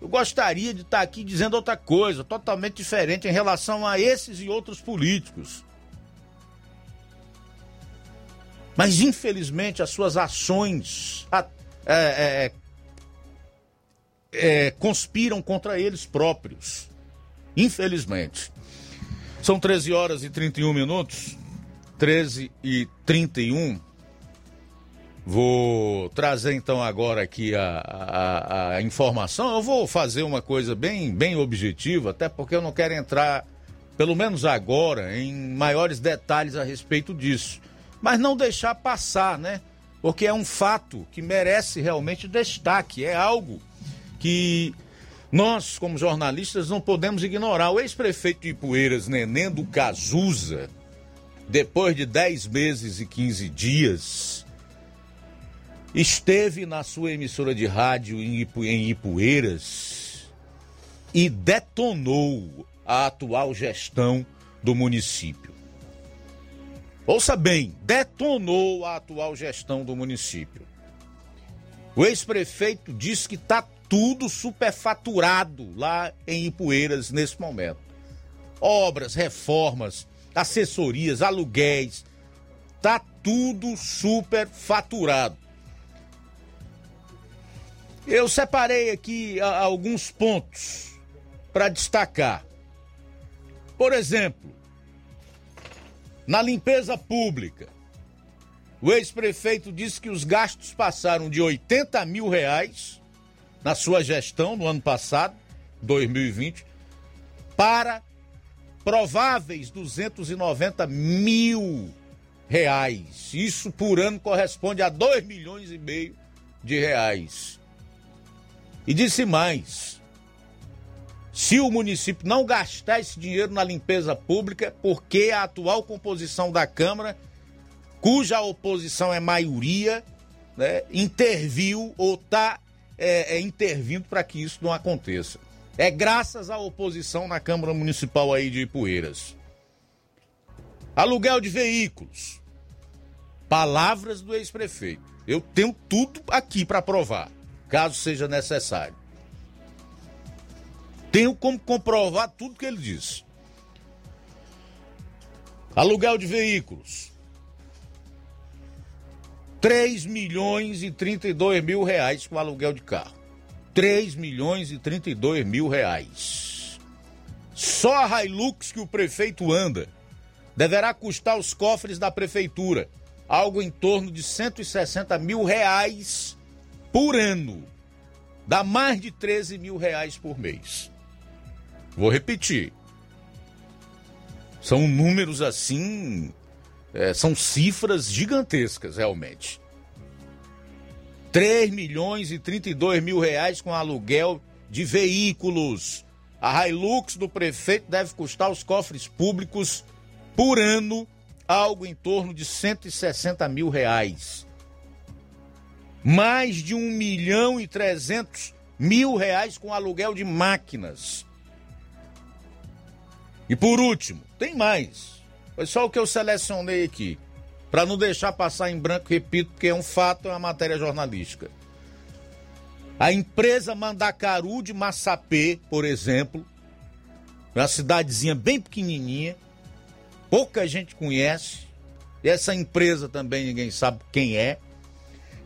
Eu gostaria de estar aqui dizendo outra coisa, totalmente diferente em relação a esses e outros políticos. Mas, infelizmente, as suas ações é, é, é, conspiram contra eles próprios. Infelizmente. São 13 horas e 31 minutos. 13 e 31. Vou trazer então agora aqui a, a, a, informação. Eu vou fazer uma coisa bem, bem objetiva, até porque eu não quero entrar, pelo menos agora, em maiores detalhes a respeito disso. Mas não deixar passar, né? Porque é um fato que merece realmente destaque. É algo que nós, como jornalistas, não podemos ignorar. O ex-prefeito de Ipueiras, Neném do Cazuza, depois de 10 meses e 15 dias esteve na sua emissora de rádio em, Ipu, em Ipueiras e detonou a atual gestão do município. Ouça bem, detonou a atual gestão do município. O ex-prefeito disse que está tudo superfaturado lá em Ipueiras nesse momento. Obras, reformas, assessorias, aluguéis, tá tudo superfaturado. Eu separei aqui alguns pontos para destacar. Por exemplo, na limpeza pública, o ex-prefeito disse que os gastos passaram de 80 mil reais na sua gestão no ano passado, 2020, para prováveis 290 mil reais. Isso por ano corresponde a 2 milhões e meio de reais. E disse mais: se o município não gastar esse dinheiro na limpeza pública, porque a atual composição da Câmara, cuja oposição é maioria, né, interviu ou está é, é, intervindo para que isso não aconteça. É graças à oposição na Câmara Municipal aí de Ipueiras. Aluguel de veículos. Palavras do ex-prefeito. Eu tenho tudo aqui para provar caso seja necessário. Tenho como comprovar tudo que ele disse. Aluguel de veículos. 3 milhões e 32 mil reais com aluguel de carro. 3 milhões e 32 mil reais. Só a Hilux que o prefeito anda deverá custar os cofres da prefeitura algo em torno de 160 mil reais por ano. Dá mais de 13 mil reais por mês. Vou repetir. São números assim. é, são cifras gigantescas, realmente. 3 milhões e 32 mil reais com aluguel de veículos. A Hilux do prefeito deve custar aos cofres públicos por ano algo em torno de 160 mil reais. Mais de 1 milhão e 300 mil reais com aluguel de máquinas. E por último, tem mais. Foi só o que eu selecionei aqui. Para não deixar passar em branco, repito, porque é um fato, é uma matéria jornalística. A empresa Mandacaru de Massapê, por exemplo, uma cidadezinha bem pequenininha, pouca gente conhece, e essa empresa também ninguém sabe quem é,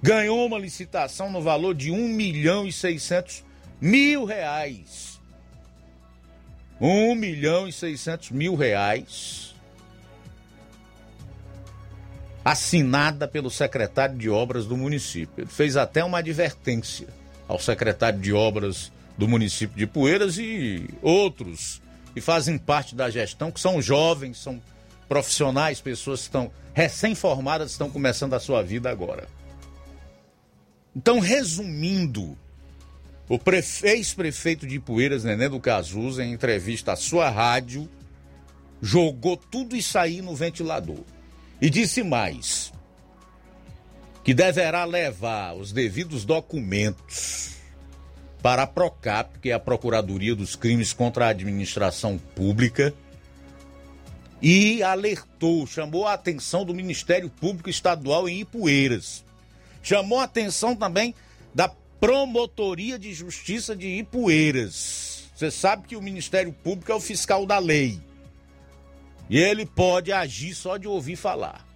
ganhou uma licitação no valor de 1 milhão e 600 mil reais. 1 milhão e 600 mil reais. Assinada pelo secretário de obras do município. Ele fez até uma advertência ao secretário de obras do município de Poeiras e outros que fazem parte da gestão, que são jovens, são profissionais, pessoas que estão recém-formadas, estão começando a sua vida agora. Então, resumindo, o ex-prefeito de Poeiras, Nenê do Cazuza, em entrevista à sua rádio, jogou tudo isso aí no ventilador. E disse mais: que deverá levar os devidos documentos para a PROCAP, que é a Procuradoria dos Crimes contra a Administração Pública, e alertou, chamou a atenção do Ministério Público Estadual em Ipueiras. Chamou a atenção também da Promotoria de Justiça de Ipueiras. Você sabe que o Ministério Público é o fiscal da lei. E ele pode agir só de ouvir falar.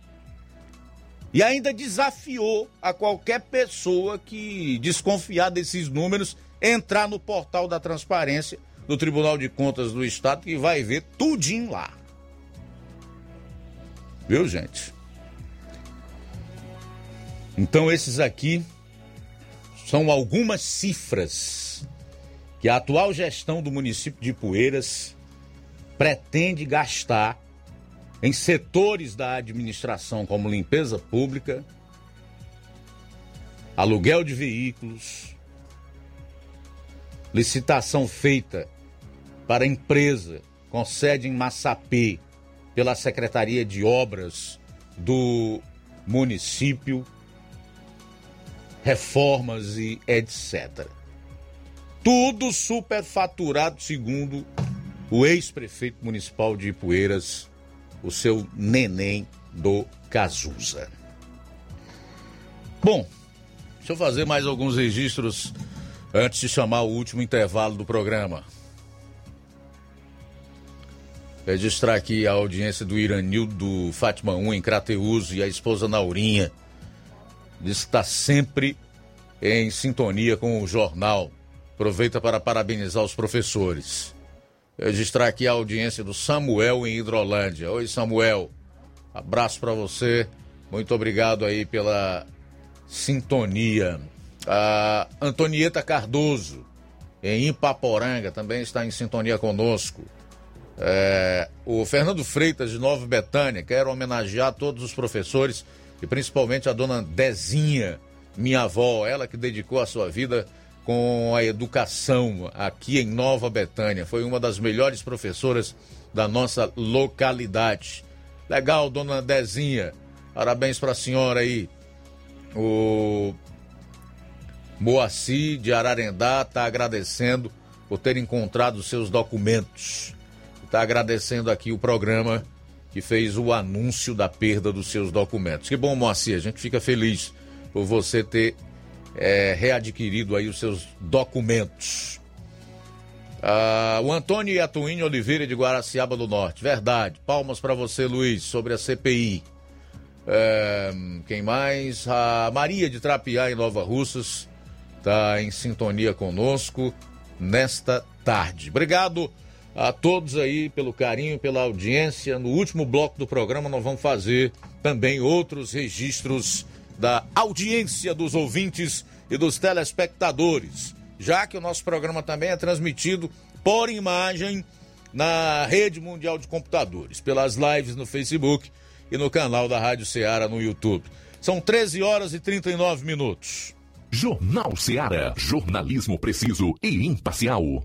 E ainda desafiou a qualquer pessoa que desconfiar desses números entrar no portal da transparência do Tribunal de Contas do Estado que vai ver tudinho lá. Viu, gente? Então, esses aqui são algumas cifras que a atual gestão do município de Poeiras pretende gastar em setores da administração, como limpeza pública, aluguel de veículos, licitação feita para empresa com sede em Massapê pela Secretaria de Obras do município, reformas e etc. Tudo superfaturado, segundo o ex-prefeito municipal de Ipueiras, o seu neném do Cazuza. Bom, deixa eu fazer mais alguns registros antes de chamar o último intervalo do programa. Registrar aqui a audiência do Iranildo Fátima 1 em Crateus e a esposa Naurinha. Está sempre em sintonia com o jornal. Aproveita para parabenizar os professores. Registrar aqui a audiência do Samuel em Hidrolândia. Oi, Samuel. Abraço para você. Muito obrigado aí pela sintonia. A Antonieta Cardoso, em Ipaporanga, também está em sintonia conosco. É, o Fernando Freitas, de Nova Betânia, quero homenagear todos os professores e principalmente a dona Dezinha, minha avó, ela que dedicou a sua vida com a educação aqui em Nova Betânia. Foi uma das melhores professoras da nossa localidade. Legal, dona Dezinha. Parabéns para a senhora aí. O Moacir de Ararendá está agradecendo por ter encontrado seus documentos está agradecendo aqui o programa que fez o anúncio da perda dos seus documentos. Que bom, Moacir, a gente fica feliz por você ter é, readquirido aí os seus documentos. Ah, o Antônio Atuíne Oliveira de Guaraciaba do Norte, verdade. Palmas para você, Luiz, sobre a CPI. É, quem mais? A Maria de Trapiá, em Nova Russas, está em sintonia conosco nesta tarde. Obrigado a todos aí pelo carinho, pela audiência. No último bloco do programa, nós vamos fazer também outros registros da audiência dos ouvintes e dos telespectadores, já que o nosso programa também é transmitido por imagem na rede mundial de computadores, pelas lives no Facebook e no canal da Rádio Ceará no YouTube. São 13 horas e 39 minutos. Jornal Ceará, jornalismo preciso e imparcial.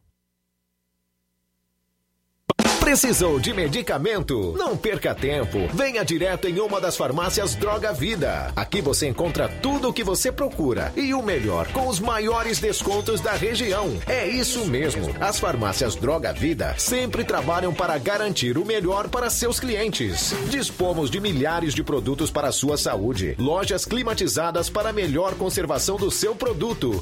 Precisou de medicamento? Não perca tempo. Venha direto em uma das farmácias Droga Vida. Aqui você encontra tudo o que você procura e o melhor, com os maiores descontos da região. É isso mesmo. As farmácias Droga Vida sempre trabalham para garantir o melhor para seus clientes. Dispomos de milhares de produtos para a sua saúde. Lojas climatizadas para melhor conservação do seu produto.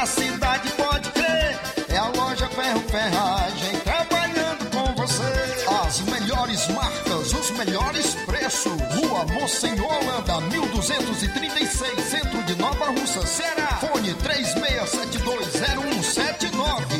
da cidade, pode crer. É a loja Ferro Ferragem trabalhando com você. As melhores marcas, os melhores preços. Rua Holanda, 1236, centro de Nova Russa, Ceará. Fone 36720179.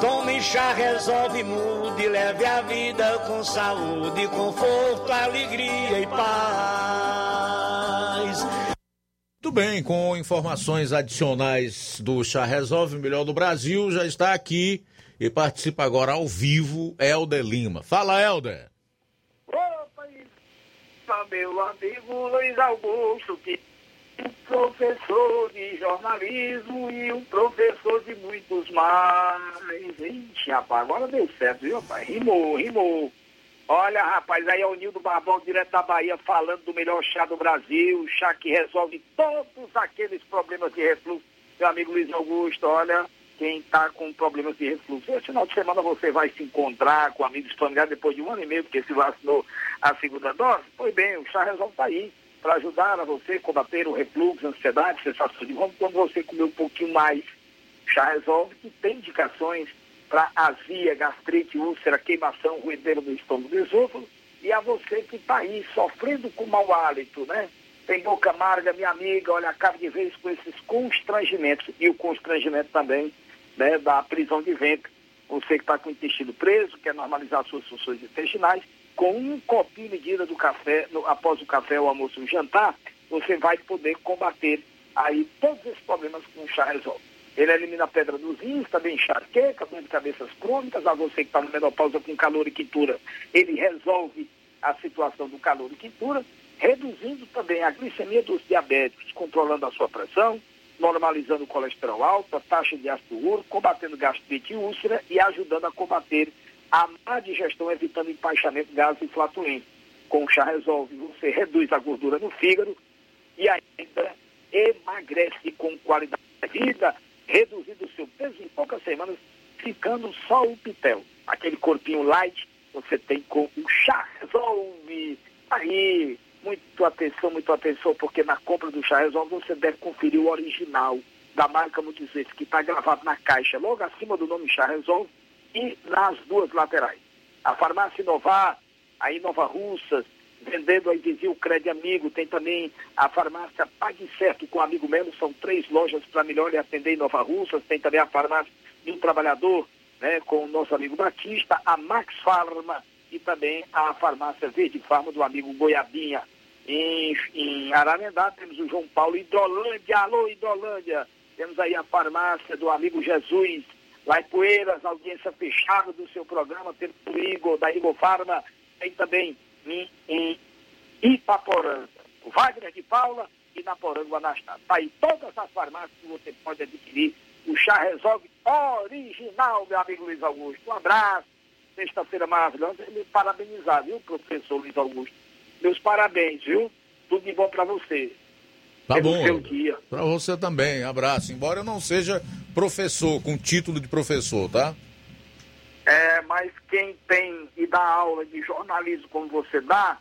Tome chá, resolve, mude, leve a vida com saúde, conforto, alegria e paz. Muito bem, com informações adicionais do Chá Resolve, o melhor do Brasil, já está aqui e participa agora ao vivo, Helder Lima. Fala, Helder. Opa, meu amigo Luiz Augusto, que um professor de jornalismo e um professor de muitos mais. Ixi, rapaz, agora deu certo, viu, rapaz? Rimou, rimou. Olha, rapaz, aí é o Nildo Barbão, direto da Bahia, falando do melhor chá do Brasil, chá que resolve todos aqueles problemas de refluxo. Meu amigo Luiz Augusto, olha, quem está com problemas de refluxo. Esse final de semana você vai se encontrar com amigos familiares depois de um ano e meio, porque se vacinou a segunda dose. Pois bem, o chá resolve está aí para ajudar a você combater o refluxo, ansiedade, sensação de vômito, quando você comer um pouquinho mais. Chá resolve que tem indicações para azia, gastrite, úlcera, queimação, ruideiro do estômago do esôfago, e a você que está aí sofrendo com mau hálito, né? Tem boca amarga, minha amiga, olha, acaba de vez com esses constrangimentos, e o constrangimento também né, da prisão de ventre. Você que está com o intestino preso, quer normalizar suas funções intestinais, com um copinho medida do café, no, após o café, o almoço, o jantar, você vai poder combater aí todos esses problemas com o chá resolve. Ele elimina a pedra dos rins, também enxaqueca, dor de cabeças crônicas, a você que está no menopausa com calor e quintura, ele resolve a situação do calor e quintura, reduzindo também a glicemia dos diabéticos, controlando a sua pressão, normalizando o colesterol alto, a taxa de ácido úrico, combatendo gastrite e úlcera e ajudando a combater a má digestão, evitando empaixamento, gases e flatulência. Chá resolve, você reduz a gordura no fígado e ainda emagrece com qualidade de vida, reduzindo o seu peso em poucas semanas, ficando só o pitel. Aquele corpinho light você tem com o chá resolve. Aí, muito atenção, muito atenção, porque na compra do chá resolve você deve conferir o original da marca Multizex, que está gravado na caixa, logo acima do nome chá resolve e nas duas laterais. A farmácia Inovar, a Inova Russas, vendendo a Invisível Crédito Amigo, tem também a farmácia Pague Certo com o amigo Melo, são três lojas para melhor atender em Nova Russas, tem também a farmácia de um trabalhador, né, com o nosso amigo Batista, a Max Farma e também a farmácia Verde Farma do amigo Goiabinha. Em, em Ararendá temos o João Paulo Hidrolândia, alô Hidrolândia, temos aí a farmácia do amigo Jesus, lá em Poeiras, audiência fechada do seu programa, temos o Igor, da Igor Farma, tem também em, em Ipaporanga, o Wagner de Paula e na Poranga Anastácio. Está aí todas as farmácias que você pode adquirir. O chá resolve original, meu amigo Luiz Augusto. Um abraço. Sexta-feira maravilhosa. Me parabenizar, viu, professor Luiz Augusto? Meus parabéns, viu? Tudo de bom para você. Tá Pelo bom. Para você também, abraço. Embora eu não seja professor, com título de professor, tá? É, mas quem tem e dá aula de jornalismo como você dá,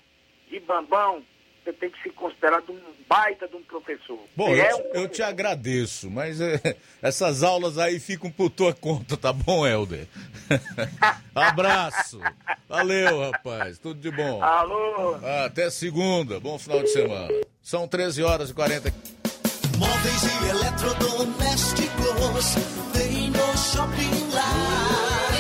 de bambão, você tem que se considerar de um baita de um professor. Bom, Você é eu, eu te agradeço, mas é, essas aulas aí ficam por tua conta, tá bom, Helder? Abraço. Valeu, rapaz. Tudo de bom. Alô. Até segunda. Bom final de semana. São 13 horas e 40. Móveis e eletrodomésticos tem no Shopping Lar.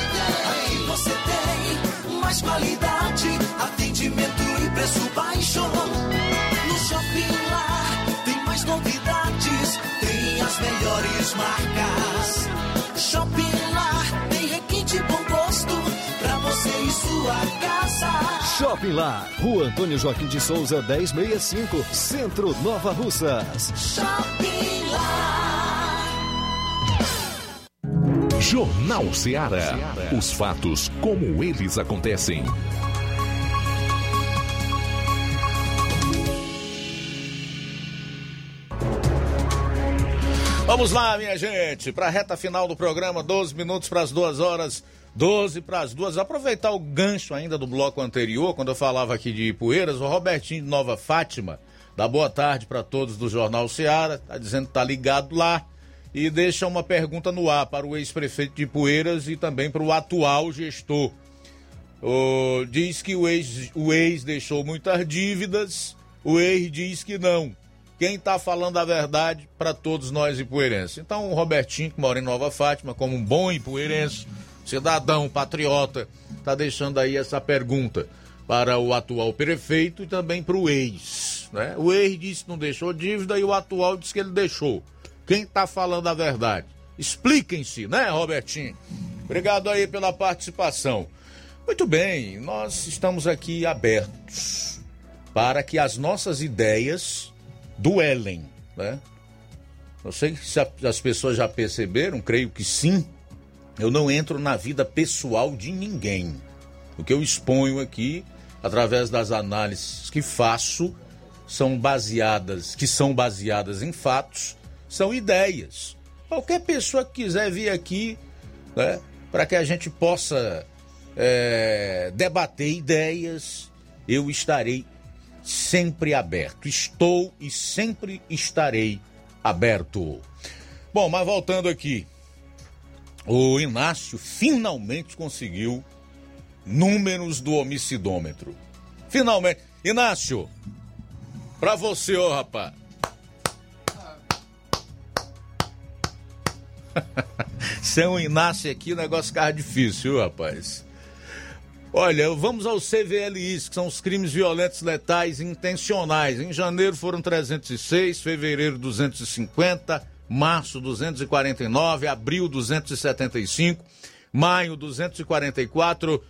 Aqui você tem mais qualidade, atendimento e preço baixo. No Shopping Lar tem mais novidades, tem as melhores marcas. Shopping Lar tem requinte bom gosto pra você e sua casa. Shopping Lá, Rua Antônio Joaquim de Souza, 1065, Centro Nova Russas. Shopping Lar. Jornal Ceará. Os fatos como eles acontecem. Vamos lá, minha gente, para a reta final do programa, 12 minutos para as duas horas, 12 para as duas. Aproveitar o gancho ainda do bloco anterior, quando eu falava aqui de Ipueiras, o Robertinho de Nova Fátima, dá boa tarde para todos do Jornal Seara, tá dizendo que tá ligado lá e deixa uma pergunta no ar para o ex-prefeito de Ipueiras e também para o atual gestor. Diz que o ex, o ex deixou muitas dívidas, o ex diz que não. Quem está falando a verdade para todos nós ipueirenses? Então, o Robertinho, que mora em Nova Fátima, como um bom ipueirense, cidadão, patriota, está deixando aí essa pergunta para o atual prefeito e também para o ex. Né? O ex disse que não deixou dívida e o atual disse que ele deixou. Quem está falando a verdade? Expliquem-se, né, Robertinho? Obrigado aí pela participação. Muito bem, nós estamos aqui abertos para que as nossas ideias duelem, né? Não sei se as pessoas já perceberam, creio que sim. Eu não entro na vida pessoal de ninguém. O que eu exponho aqui, através das análises que faço, são baseadas, que são baseadas em fatos, são ideias. Qualquer pessoa que quiser vir aqui, né, para que a gente possa é, debater ideias, eu estarei sempre aberto. Estou e sempre estarei aberto. Bom, mas voltando aqui, o Inácio finalmente conseguiu números do homicidômetro. Finalmente. Inácio, pra você, ô rapaz. Sem o Inácio aqui, o negócio fica difícil, viu, rapaz? Olha, vamos aos CVLIs, que são os crimes violentos letais intencionais. Em janeiro foram 306, fevereiro 250, março 249, abril 275, maio 244,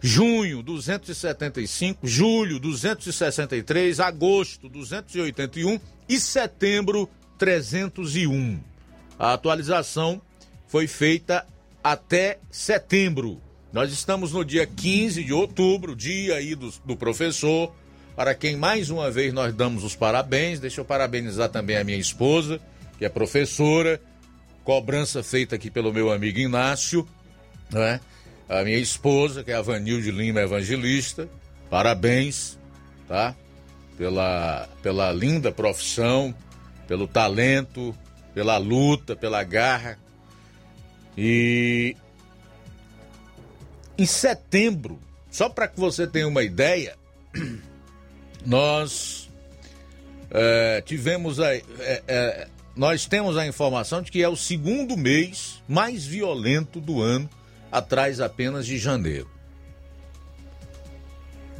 junho 275, julho 263, agosto 281 e setembro 301. A atualização foi feita até setembro. Nós estamos no dia 15 de outubro, dia aí do, do professor, para quem mais uma vez nós damos os parabéns. Deixa eu parabenizar também a minha esposa, que é professora, cobrança feita aqui pelo meu amigo Inácio, né? A minha esposa, que é a Vanilde Lima Evangelista, parabéns, tá? Pela, pela linda profissão, pelo talento, pela luta, pela garra. E em setembro, só para que você tenha uma ideia, nós é, tivemos a, é, nós temos a informação de que é o segundo mês mais violento do ano, atrás apenas de janeiro.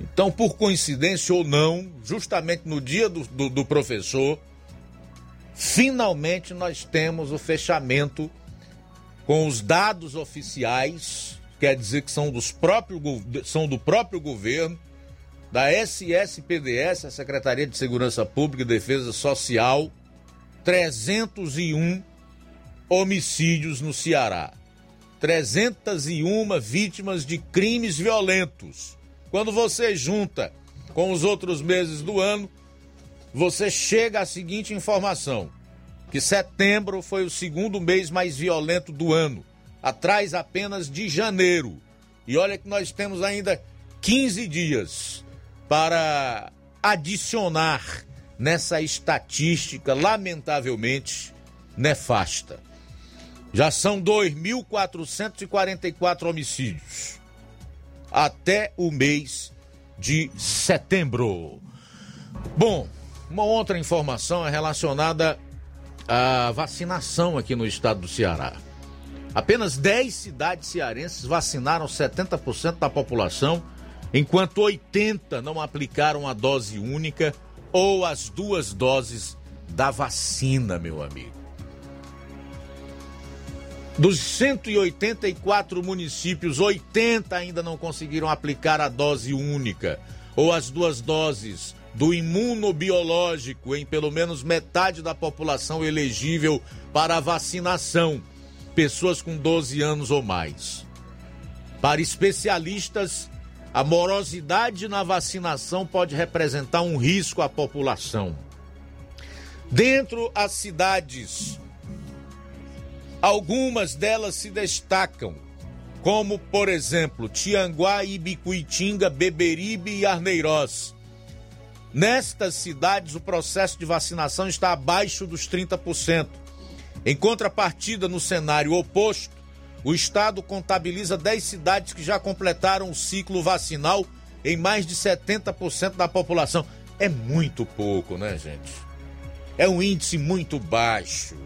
Então, por coincidência ou não, justamente no dia do, do, do professor, finalmente nós temos o fechamento com os dados oficiais, quer dizer que são, dos próprios, são do próprio governo, da SSPDS, a Secretaria de Segurança Pública e Defesa Social, 301 homicídios no Ceará. 301 vítimas de crimes violentos. Quando você junta com os outros meses do ano, você chega à seguinte informação: que setembro foi o segundo mês mais violento do ano, atrás apenas de janeiro. E olha que nós temos ainda 15 dias para adicionar nessa estatística lamentavelmente nefasta. Já são 2.444 homicídios até o mês de setembro. Bom, uma outra informação é relacionada à vacinação aqui no estado do Ceará. Apenas 10 cidades cearenses vacinaram 70% da população, enquanto 80 não aplicaram a dose única ou as duas doses da vacina, meu amigo. Dos 184 municípios, 80 ainda não conseguiram aplicar a dose única ou as duas doses do imunobiológico em pelo menos metade da população elegível para vacinação, pessoas com 12 anos ou mais. Para especialistas, a morosidade na vacinação pode representar um risco à população. Dentro as cidades, algumas delas se destacam, como por exemplo Tianguá, Ibicuitinga, Beberibe e Arneiroz. Nestas cidades, o processo de vacinação está abaixo dos 30%. Em contrapartida, no cenário oposto, o estado contabiliza 10 cidades que já completaram o ciclo vacinal em mais de 70% da população. É muito pouco, né, gente? É um índice muito baixo.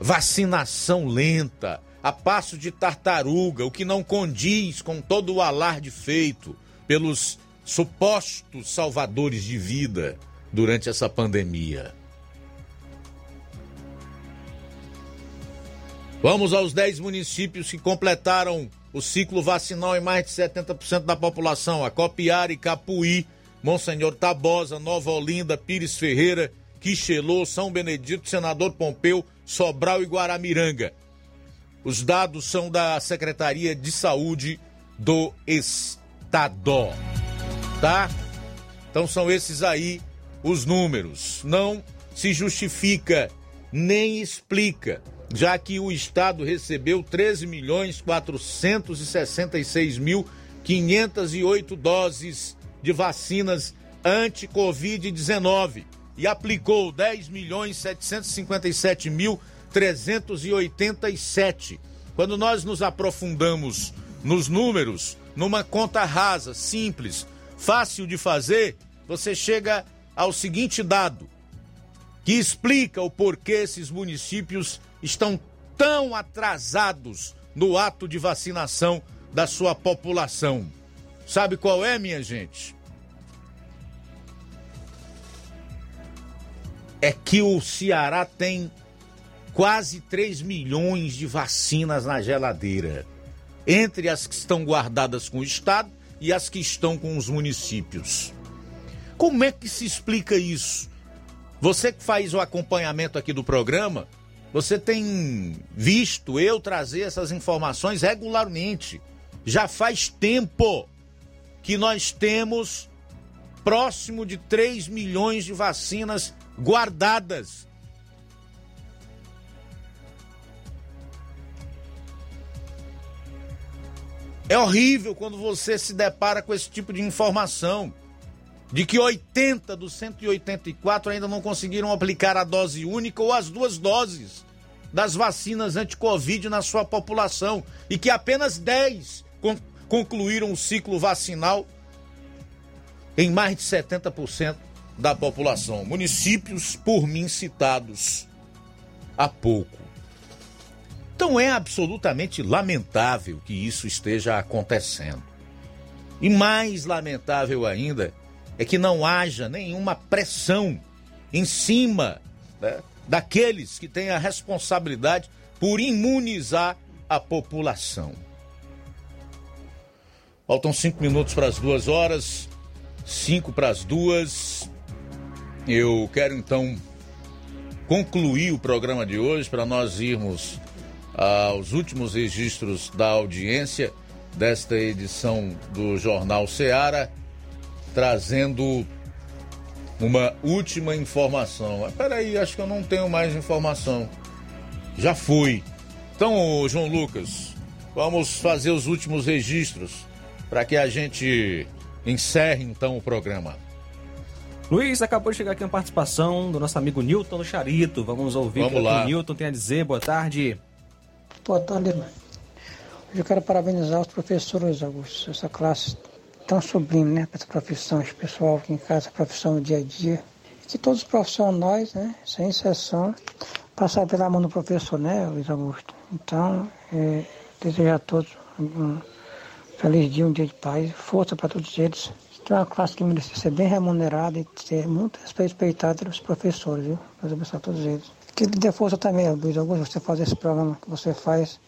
Vacinação lenta, a passo de tartaruga, o que não condiz com todo o alarde feito pelos supostos salvadores de vida durante essa pandemia. Vamos aos 10 municípios que completaram o ciclo vacinal em mais de 70% da população: Acopiara Capuí, Monsenhor Tabosa, Nova Olinda, Pires Ferreira, Quixelô, São Benedito, Senador Pompeu, Sobral e Guaramiranga. Os dados são da Secretaria de Saúde do Estado. Tá? Então são esses aí os números. Não se justifica nem explica, já que o Estado recebeu 13 milhões 466 mil 508 doses de vacinas anti-Covid-19 e aplicou 10 milhões 757 mil 387. Quando nós nos aprofundamos nos números, numa conta rasa, simples, fácil de fazer, você chega ao seguinte dado, que explica o porquê esses municípios estão tão atrasados no ato de vacinação da sua população. Sabe qual é, minha gente? É que o Ceará tem quase 3 milhões de vacinas na geladeira, entre as que estão guardadas com o Estado e as que estão com os municípios. Como é que se explica isso? Você que faz o acompanhamento aqui do programa, você tem visto eu trazer essas informações regularmente. Já faz tempo que nós temos próximo de 3 milhões de vacinas guardadas. É horrível quando você se depara com esse tipo de informação de que 80 dos 184 ainda não conseguiram aplicar a dose única ou as duas doses das vacinas anti-Covid na sua população e que apenas 10 con concluíram o ciclo vacinal em mais de 70% da população. Municípios, por mim, citados há pouco. Então é absolutamente lamentável que isso esteja acontecendo. E mais lamentável ainda é que não haja nenhuma pressão em cima né, daqueles que têm a responsabilidade por imunizar a população. Faltam cinco minutos para as duas horas, cinco para as duas. Eu quero então concluir o programa de hoje para nós irmos aos últimos registros da audiência desta edição do Jornal Seara trazendo uma última informação. Mas peraí, acho que eu não tenho mais informação. Já fui. Então, João Lucas, vamos fazer os últimos registros para que a gente encerre então o programa. Luiz, acabou de chegar aqui uma participação do nosso amigo Newton do Charito. Vamos ouvir Vamos o que lá. o Newton tem a dizer. Boa tarde. Boa tarde, irmão. Hoje eu quero parabenizar os professores, Augusto, essa classe tão sublime, né, essa profissão, esse pessoal aqui em casa, essa profissão do dia a dia. Que todos os profissionais, né, sem exceção, passar pela mão do professor, né, Luiz Augusto. Então, é, desejar a todos um feliz dia, um dia de paz, força para todos eles. É uma classe que merece ser bem remunerada e ser muito respeitada pelos professores, viu? Deus abençoe a todos eles. Que dê força também, Luiz Augusto, você fazer esse programa que você faz,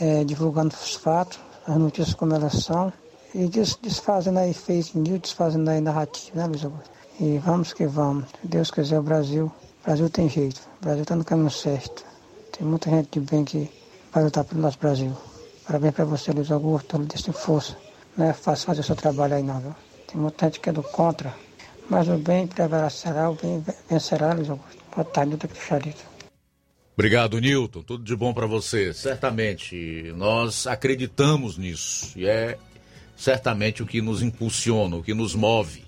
é, divulgando os fatos, as notícias como elas são, e des, desfazendo aí fake news, desfazendo aí narrativa, né, Luiz Augusto? E vamos que vamos. Se Deus quiser, o Brasil, o Brasil tem jeito. O Brasil está no caminho certo. Tem muita gente de bem que vai lutar pelo nosso Brasil. Parabéns para você, Luiz Augusto, desse força. Não é fácil fazer o seu trabalho aí não, viu? Tem muita gente que é do contra. Mas o bem prevalecerá, o bem vencerá, Luiz Augusto. Boa tarde, doutor Charito. Obrigado, Newton. Tudo de bom para você. Certamente, nós acreditamos nisso e é certamente o que nos impulsiona, o que nos move.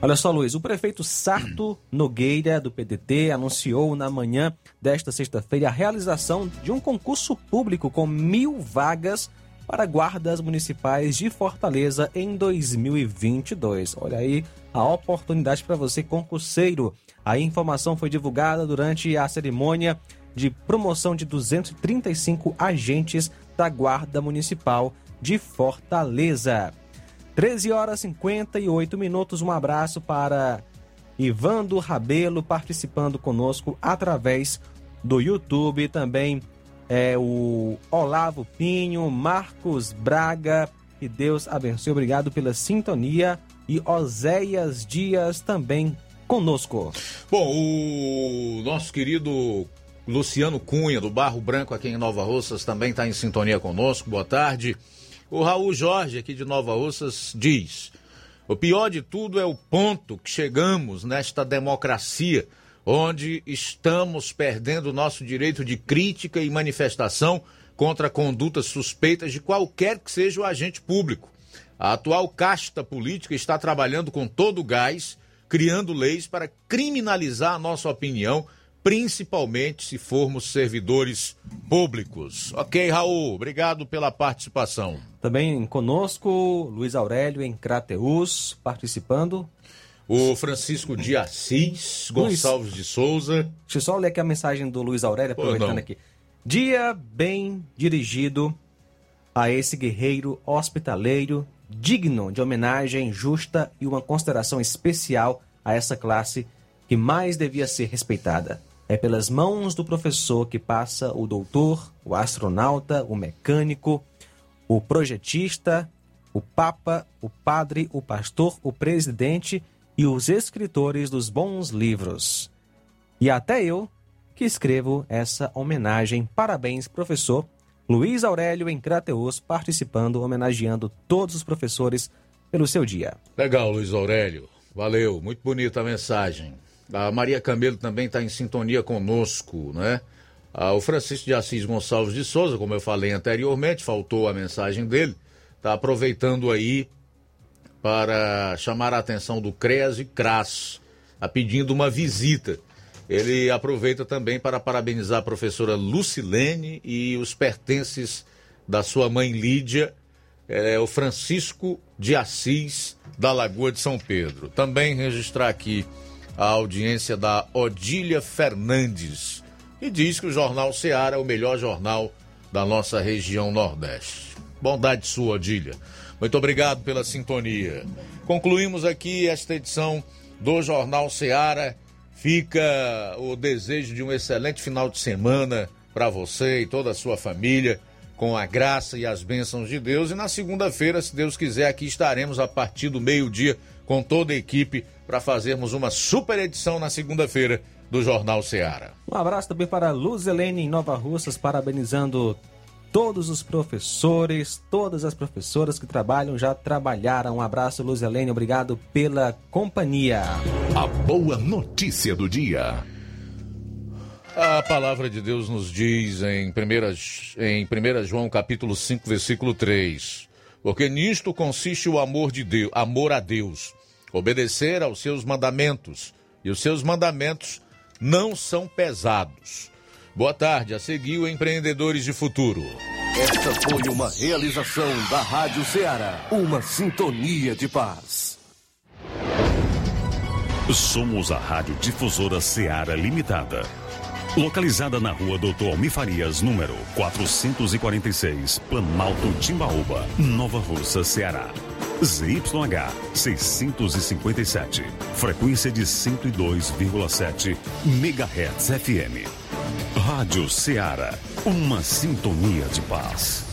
Olha só, Luiz, o prefeito Sarto Nogueira, do PDT, anunciou na manhã desta sexta-feira a realização de um concurso público com mil vagas para guardas municipais de Fortaleza em 2022. Olha aí a oportunidade para você, concurseiro. A informação foi divulgada durante a cerimônia de promoção de 235 agentes da Guarda Municipal de Fortaleza. 13 horas e 58 minutos. Um abraço para Ivando Rabelo participando conosco através do YouTube. Também é o Olavo Pinho, Marcos Braga. Que Deus abençoe. Obrigado pela sintonia. E Oséias Dias também conosco. Bom, o nosso querido Luciano Cunha, do Barro Branco, aqui em Nova Russas, também está em sintonia conosco. Boa tarde. O Raul Jorge, aqui de Nova Russas, diz: O pior de tudo é o ponto que chegamos nesta democracia, onde estamos perdendo o nosso direito de crítica e manifestação contra condutas suspeitas de qualquer que seja o agente público. A atual casta política está trabalhando com todo o gás, criando leis para criminalizar a nossa opinião, principalmente se formos servidores públicos. Ok, Raul, obrigado pela participação. Também conosco, Luiz Aurélio em Crateus, participando. O Francisco de Assis Gonçalves de Souza. Deixa eu só ler aqui a mensagem do Luiz Aurélio, aproveitando não. aqui. Dia bem dirigido a esse guerreiro hospitaleiro, digno de homenagem justa e uma consideração especial a essa classe que mais devia ser respeitada. É pelas mãos do professor que passa o doutor, o astronauta, o mecânico, o projetista, o papa, o padre, o pastor, o presidente e os escritores dos bons livros. E até eu que escrevo essa homenagem. Parabéns, professor Luiz Aurélio em Crateus, participando, homenageando todos os professores pelo seu dia. Legal, Luiz Aurélio. Valeu, muito bonita a mensagem. A Maria Camelo também está em sintonia conosco, né? Ah, o Francisco de Assis Gonçalves de Souza, como eu falei anteriormente, faltou a mensagem dele, está aproveitando aí para chamar a atenção do CREAS e CRAS, tá pedindo uma visita. Ele aproveita também para parabenizar a professora Lucilene e os pertences da sua mãe Lídia, é, o Francisco de Assis, da Lagoa de São Pedro. Também registrar aqui a audiência da Odília Fernandes, que diz que o Jornal Seara é o melhor jornal da nossa região Nordeste. Bondade sua, Odília. Muito obrigado pela sintonia. Concluímos aqui esta edição do Jornal Seara. Fica o desejo de um excelente final de semana para você e toda a sua família, com a graça e as bênçãos de Deus. E na segunda-feira, se Deus quiser, aqui estaremos a partir do meio-dia com toda a equipe para fazermos uma super edição na segunda-feira do Jornal Seara. Um abraço também para Luz Helene em Nova Russas, parabenizando todos os professores, todas as professoras que trabalham, já trabalharam. Um abraço, Luz Helene, obrigado pela companhia. A boa notícia do dia. A palavra de Deus nos diz em 1, em 1 João capítulo 5, versículo 3. Porque nisto consiste o amor de Deus, amor a Deus, obedecer aos seus mandamentos, e os seus mandamentos não são pesados. Boa tarde, a seguir o Empreendedores de Futuro. Esta foi uma realização da Rádio Ceará, uma sintonia de paz. Somos a Rádio Difusora Seara Limitada. Localizada na rua Doutor Almir Farias, número 446, Planalto Timbaúba, Nova Russa, Ceará. ZYH 657. Frequência de 102,7 MHz FM. Rádio Ceará. Uma sintonia de paz.